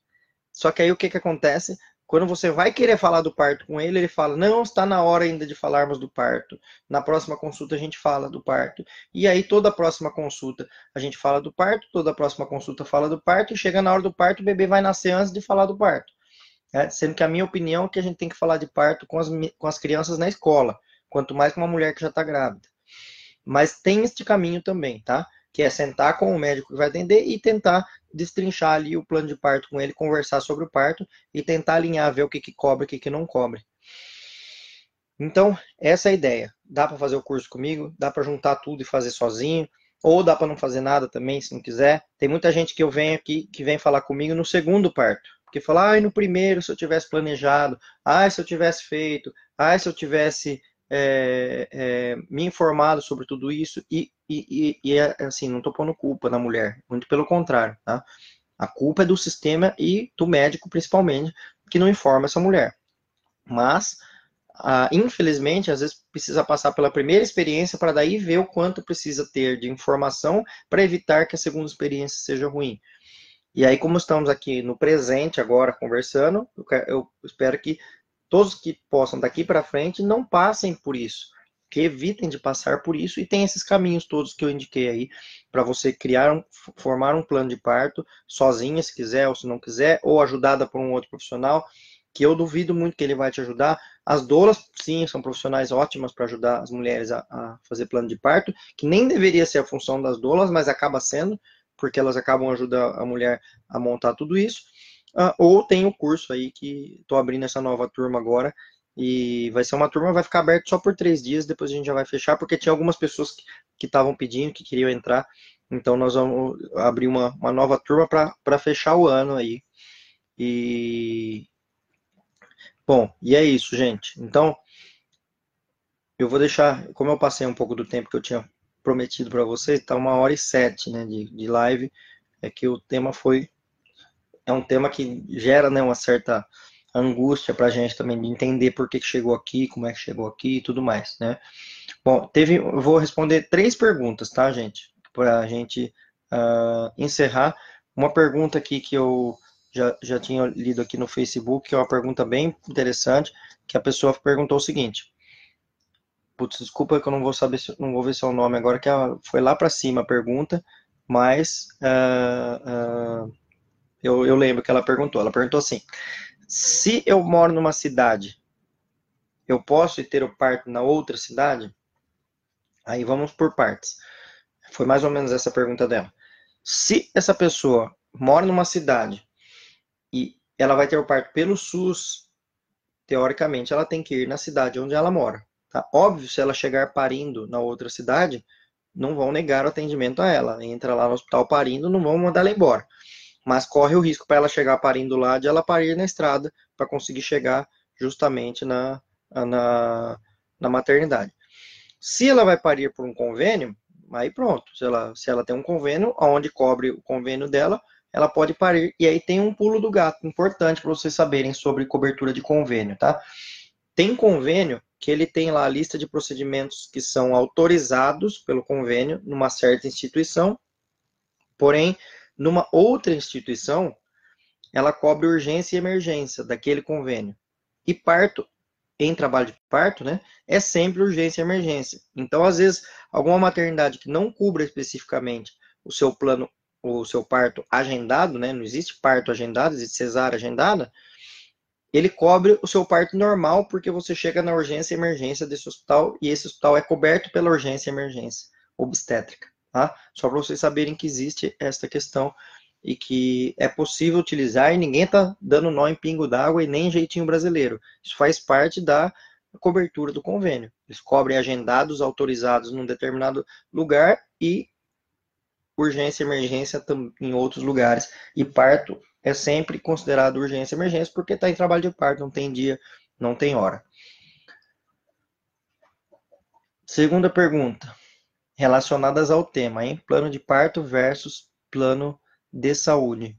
Só que aí o que, que acontece? Quando você vai querer falar do parto com ele, ele fala: Não, está na hora ainda de falarmos do parto. Na próxima consulta a gente fala do parto. E aí, toda a próxima consulta a gente fala do parto, toda a próxima consulta fala do parto, e chega na hora do parto, o bebê vai nascer antes de falar do parto. Né? Sendo que a minha opinião é que a gente tem que falar de parto com as, com as crianças na escola, quanto mais com uma mulher que já está grávida. Mas tem este caminho também, tá? Que é sentar com o médico que vai atender e tentar destrinchar ali o plano de parto com ele, conversar sobre o parto e tentar alinhar, ver o que, que cobre o que, que não cobre. Então, essa é a ideia. Dá para fazer o curso comigo, dá para juntar tudo e fazer sozinho, ou dá para não fazer nada também, se não quiser. Tem muita gente que eu venho aqui que vem falar comigo no segundo parto. Porque falar, ai, no primeiro, se eu tivesse planejado, ai, se eu tivesse feito, ai, se eu tivesse é, é, me informado sobre tudo isso, e, e, e é, assim, não estou pondo culpa na mulher, muito pelo contrário, tá? A culpa é do sistema e do médico, principalmente, que não informa essa mulher. Mas, ah, infelizmente, às vezes precisa passar pela primeira experiência para daí ver o quanto precisa ter de informação para evitar que a segunda experiência seja ruim. E aí, como estamos aqui no presente agora conversando, eu, quero, eu espero que todos que possam daqui para frente não passem por isso, que evitem de passar por isso e tem esses caminhos todos que eu indiquei aí para você criar, um, formar um plano de parto sozinha, se quiser ou se não quiser, ou ajudada por um outro profissional, que eu duvido muito que ele vai te ajudar. As doulas, sim, são profissionais ótimas para ajudar as mulheres a, a fazer plano de parto, que nem deveria ser a função das doulas, mas acaba sendo, porque elas acabam ajudando a mulher a montar tudo isso. Uh, ou tem o curso aí que estou abrindo essa nova turma agora e vai ser uma turma vai ficar aberta só por três dias depois a gente já vai fechar porque tinha algumas pessoas que estavam pedindo que queriam entrar então nós vamos abrir uma, uma nova turma para fechar o ano aí. E bom e é isso gente. Então eu vou deixar como eu passei um pouco do tempo que eu tinha prometido para vocês, está uma hora e sete né, de, de live, é que o tema foi, é um tema que gera né, uma certa angústia para a gente também de entender por que, que chegou aqui, como é que chegou aqui e tudo mais, né. Bom, teve, eu vou responder três perguntas, tá, gente, para a gente uh, encerrar. Uma pergunta aqui que eu já, já tinha lido aqui no Facebook, que é uma pergunta bem interessante, que a pessoa perguntou o seguinte, Putz, desculpa que eu não vou saber, não vou ver seu nome agora, que foi lá para cima a pergunta, mas uh, uh, eu, eu lembro que ela perguntou. Ela perguntou assim: se eu moro numa cidade, eu posso ter o parto na outra cidade? Aí vamos por partes. Foi mais ou menos essa pergunta dela. Se essa pessoa mora numa cidade e ela vai ter o parto pelo SUS, teoricamente ela tem que ir na cidade onde ela mora Tá? Óbvio, se ela chegar parindo na outra cidade, não vão negar o atendimento a ela. Entra lá no hospital parindo, não vão mandar ela embora. Mas corre o risco para ela chegar parindo lá de ela parir na estrada para conseguir chegar justamente na, na, na maternidade. Se ela vai parir por um convênio, aí pronto. Se ela, se ela tem um convênio, onde cobre o convênio dela, ela pode parir. E aí tem um pulo do gato importante para vocês saberem sobre cobertura de convênio, tá? Tem convênio que ele tem lá a lista de procedimentos que são autorizados pelo convênio numa certa instituição, porém, numa outra instituição, ela cobre urgência e emergência daquele convênio. E parto, em trabalho de parto, né, é sempre urgência e emergência. Então, às vezes, alguma maternidade que não cubra especificamente o seu plano, o seu parto agendado, né, não existe parto agendado, existe cesárea agendada, ele cobre o seu parto normal porque você chega na urgência e emergência desse hospital e esse hospital é coberto pela urgência e emergência obstétrica, tá? Só para vocês saberem que existe esta questão e que é possível utilizar e ninguém está dando nó em pingo d'água e nem jeitinho brasileiro. Isso faz parte da cobertura do convênio. Eles cobrem agendados autorizados num determinado lugar e urgência emergência em outros lugares. E parto é sempre considerado urgência emergência porque está em trabalho de parto, não tem dia, não tem hora. Segunda pergunta, relacionadas ao tema, hein? Plano de parto versus plano de saúde.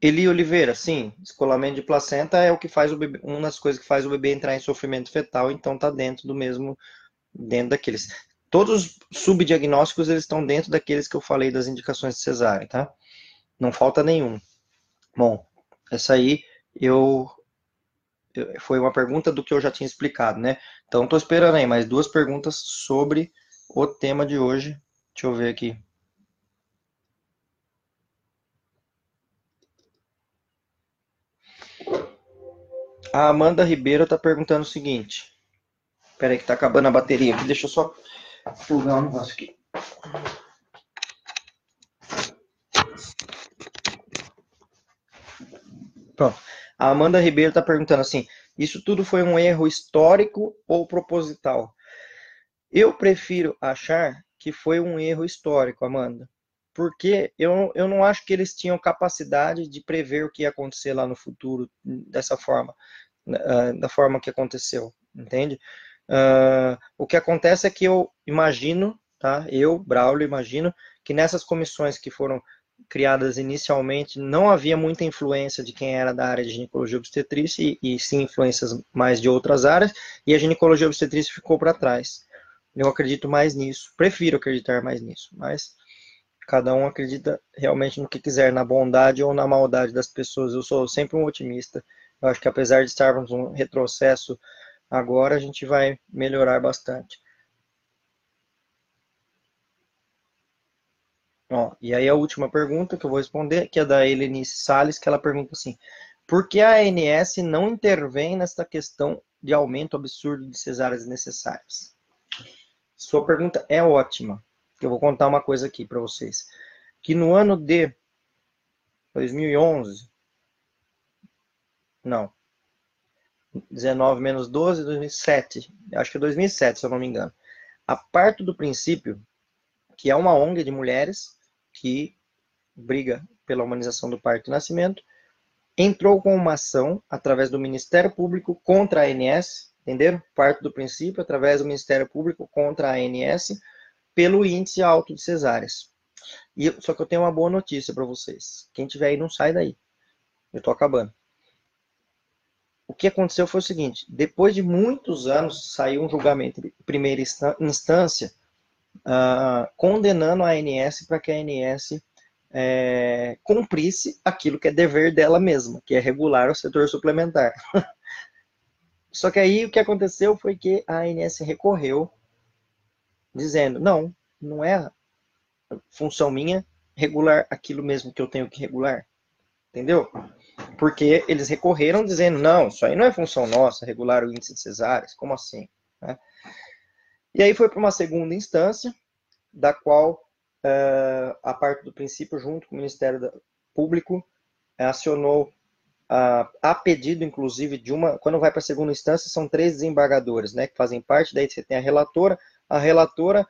Eli Oliveira, sim, descolamento de placenta é o que faz o bebê, uma das coisas que faz o bebê entrar em sofrimento fetal, então tá dentro do mesmo, dentro daqueles. Todos os subdiagnósticos eles estão dentro daqueles que eu falei das indicações de cesárea, tá? Não falta nenhum. Bom, essa aí eu foi uma pergunta do que eu já tinha explicado, né? Então estou esperando aí mais duas perguntas sobre o tema de hoje. Deixa eu ver aqui. A Amanda Ribeiro está perguntando o seguinte. Espera aí que está acabando a bateria aqui. Deixa eu só plugar um negócio aqui. Pronto. A Amanda Ribeiro está perguntando assim: isso tudo foi um erro histórico ou proposital? Eu prefiro achar que foi um erro histórico, Amanda. Porque eu, eu não acho que eles tinham capacidade de prever o que ia acontecer lá no futuro dessa forma, né, da forma que aconteceu, entende? Uh, o que acontece é que eu imagino, tá? Eu, Braulio, imagino que nessas comissões que foram criadas inicialmente não havia muita influência de quem era da área de ginecologia obstetrícia e, e sim influências mais de outras áreas e a ginecologia obstetrícia ficou para trás. Eu acredito mais nisso, prefiro acreditar mais nisso, mas cada um acredita realmente no que quiser, na bondade ou na maldade das pessoas. Eu sou sempre um otimista. Eu acho que apesar de estarmos um retrocesso Agora a gente vai melhorar bastante. Ó, e aí a última pergunta que eu vou responder, que é da Helenice Salles, que ela pergunta assim, por que a ANS não intervém nesta questão de aumento absurdo de cesáreas necessárias? Sua pergunta é ótima. Eu vou contar uma coisa aqui para vocês. Que no ano de 2011, não, 19 menos 12, 2007. Acho que é 2007, se eu não me engano. A parto do princípio que é uma ONG de mulheres que briga pela humanização do parto e nascimento, entrou com uma ação através do Ministério Público contra a ANS, entenderam? Parto do princípio através do Ministério Público contra a ANS pelo índice alto de cesáreas. E, só que eu tenho uma boa notícia para vocês. Quem tiver aí não sai daí. Eu tô acabando o que aconteceu foi o seguinte: depois de muitos anos, saiu um julgamento de primeira instância uh, condenando a ANS para que a ANS é, cumprisse aquilo que é dever dela mesma, que é regular o setor suplementar. Só que aí o que aconteceu foi que a ANS recorreu, dizendo: não, não é função minha regular aquilo mesmo que eu tenho que regular. Entendeu? porque eles recorreram dizendo, não, isso aí não é função nossa, regular o índice de cesáreas, como assim? E aí foi para uma segunda instância, da qual uh, a parte do princípio, junto com o Ministério Público, acionou a, a pedido, inclusive, de uma. Quando vai para a segunda instância, são três desembargadores, né, que fazem parte. Daí você tem a relatora. A relatora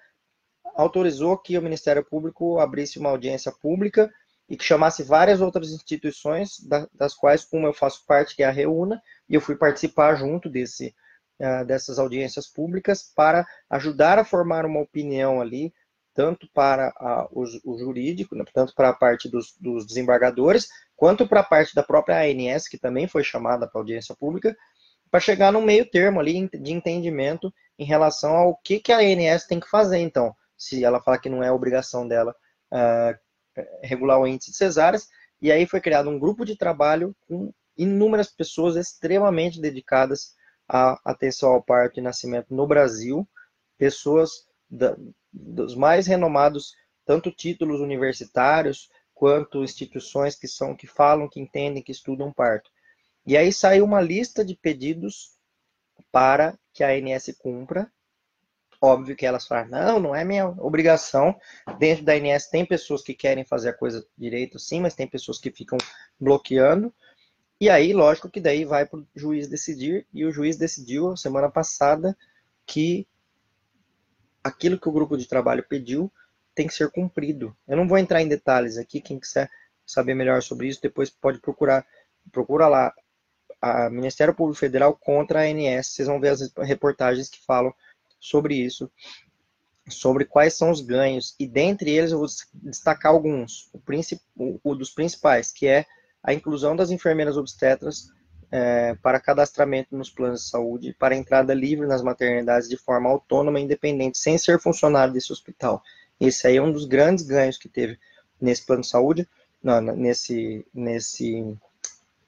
autorizou que o Ministério Público abrisse uma audiência pública e que chamasse várias outras instituições, das quais uma eu faço parte, que é a Reúna, e eu fui participar junto desse, uh, dessas audiências públicas para ajudar a formar uma opinião ali, tanto para a, o, o, jurídico, né, tanto para a parte dos, dos desembargadores, quanto para a parte da própria ANS, que também foi chamada para audiência pública, para chegar no meio termo ali de entendimento em relação ao que, que a ANS tem que fazer, então, se ela falar que não é obrigação dela uh, regular o índice de cesáreas, e aí foi criado um grupo de trabalho com inúmeras pessoas extremamente dedicadas à atenção ao parto e nascimento no Brasil, pessoas da, dos mais renomados, tanto títulos universitários quanto instituições que são que falam, que entendem, que estudam parto. E aí saiu uma lista de pedidos para que a ANS cumpra, Óbvio que elas falam, não, não é minha obrigação. Dentro da INS tem pessoas que querem fazer a coisa direito, sim, mas tem pessoas que ficam bloqueando. E aí, lógico que daí vai para o juiz decidir, e o juiz decidiu semana passada que aquilo que o grupo de trabalho pediu tem que ser cumprido. Eu não vou entrar em detalhes aqui, quem quiser saber melhor sobre isso, depois pode procurar, procura lá, a Ministério Público Federal contra a ANS, vocês vão ver as reportagens que falam sobre isso, sobre quais são os ganhos, e dentre eles eu vou destacar alguns. O, o dos principais, que é a inclusão das enfermeiras obstetras é, para cadastramento nos planos de saúde, para entrada livre nas maternidades de forma autônoma e independente, sem ser funcionário desse hospital. Esse aí é um dos grandes ganhos que teve nesse plano de saúde, não, nesse, nesse,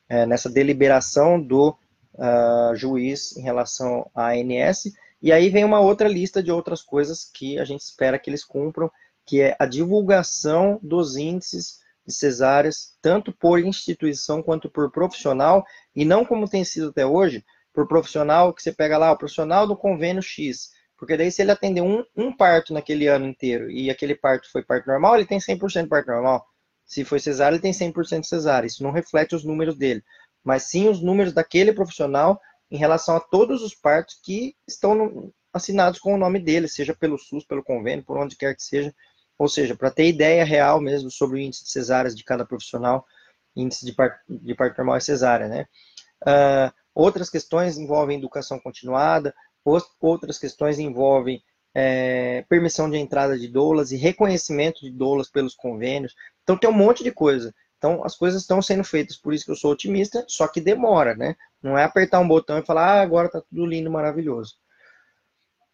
é, nessa deliberação do uh, juiz em relação à ANS, e aí vem uma outra lista de outras coisas que a gente espera que eles cumpram, que é a divulgação dos índices de cesáreas, tanto por instituição quanto por profissional, e não como tem sido até hoje, por profissional que você pega lá, o profissional do convênio X, porque daí se ele atender um, um parto naquele ano inteiro e aquele parto foi parto normal, ele tem 100% de parto normal. Se foi cesárea, ele tem 100% de cesárea. Isso não reflete os números dele, mas sim os números daquele profissional em relação a todos os partos que estão assinados com o nome dele, seja pelo SUS, pelo convênio, por onde quer que seja. Ou seja, para ter ideia real mesmo sobre o índice de cesáreas de cada profissional, índice de parto, de parto normal e cesárea, né? Uh, outras questões envolvem educação continuada, outras questões envolvem é, permissão de entrada de doulas e reconhecimento de doulas pelos convênios. Então tem um monte de coisa. Então as coisas estão sendo feitas, por isso que eu sou otimista, só que demora, né? Não é apertar um botão e falar, ah, agora tá tudo lindo, maravilhoso.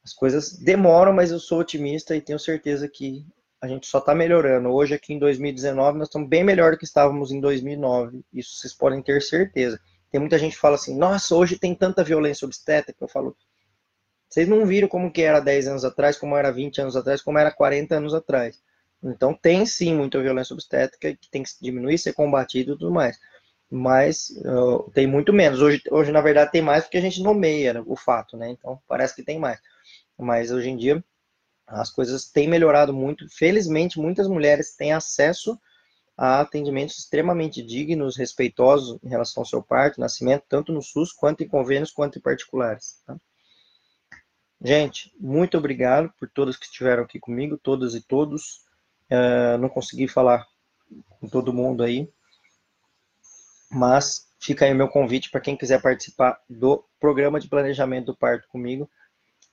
As coisas demoram, mas eu sou otimista e tenho certeza que a gente só está melhorando. Hoje, aqui em 2019, nós estamos bem melhor do que estávamos em 2009. Isso vocês podem ter certeza. Tem muita gente que fala assim, nossa, hoje tem tanta violência obstétrica. Eu falo, vocês não viram como que era 10 anos atrás, como era 20 anos atrás, como era 40 anos atrás. Então, tem sim muita violência obstétrica que tem que diminuir, ser combatido e tudo mais mas uh, tem muito menos. Hoje, hoje, na verdade, tem mais porque a gente nomeia o fato, né? Então, parece que tem mais. Mas hoje em dia, as coisas têm melhorado muito. Felizmente, muitas mulheres têm acesso a atendimentos extremamente dignos, respeitosos em relação ao seu parto, nascimento, tanto no SUS, quanto em convênios, quanto em particulares. Tá? Gente, muito obrigado por todos que estiveram aqui comigo, todas e todos. Uh, não consegui falar com todo mundo aí, mas fica aí o meu convite para quem quiser participar do programa de planejamento do parto comigo.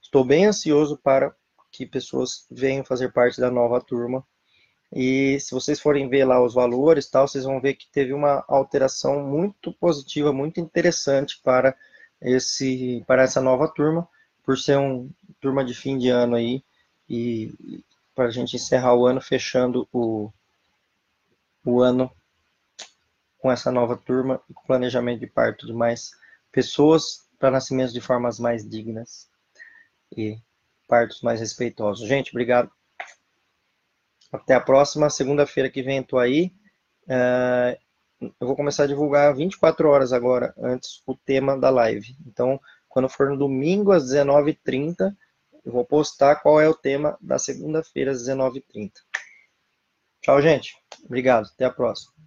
Estou bem ansioso para que pessoas venham fazer parte da nova turma. E se vocês forem ver lá os valores, tal, vocês vão ver que teve uma alteração muito positiva, muito interessante para esse para essa nova turma, por ser um turma de fim de ano aí e para a gente encerrar o ano fechando o, o ano com essa nova turma e com planejamento de parto de mais pessoas para nascimentos de formas mais dignas e partos mais respeitosos. Gente, obrigado. Até a próxima. Segunda-feira que vem estou aí. Uh, eu vou começar a divulgar 24 horas agora, antes, o tema da live. Então, quando for no domingo às 19h30, eu vou postar qual é o tema da segunda-feira às 19h30. Tchau, gente. Obrigado. Até a próxima.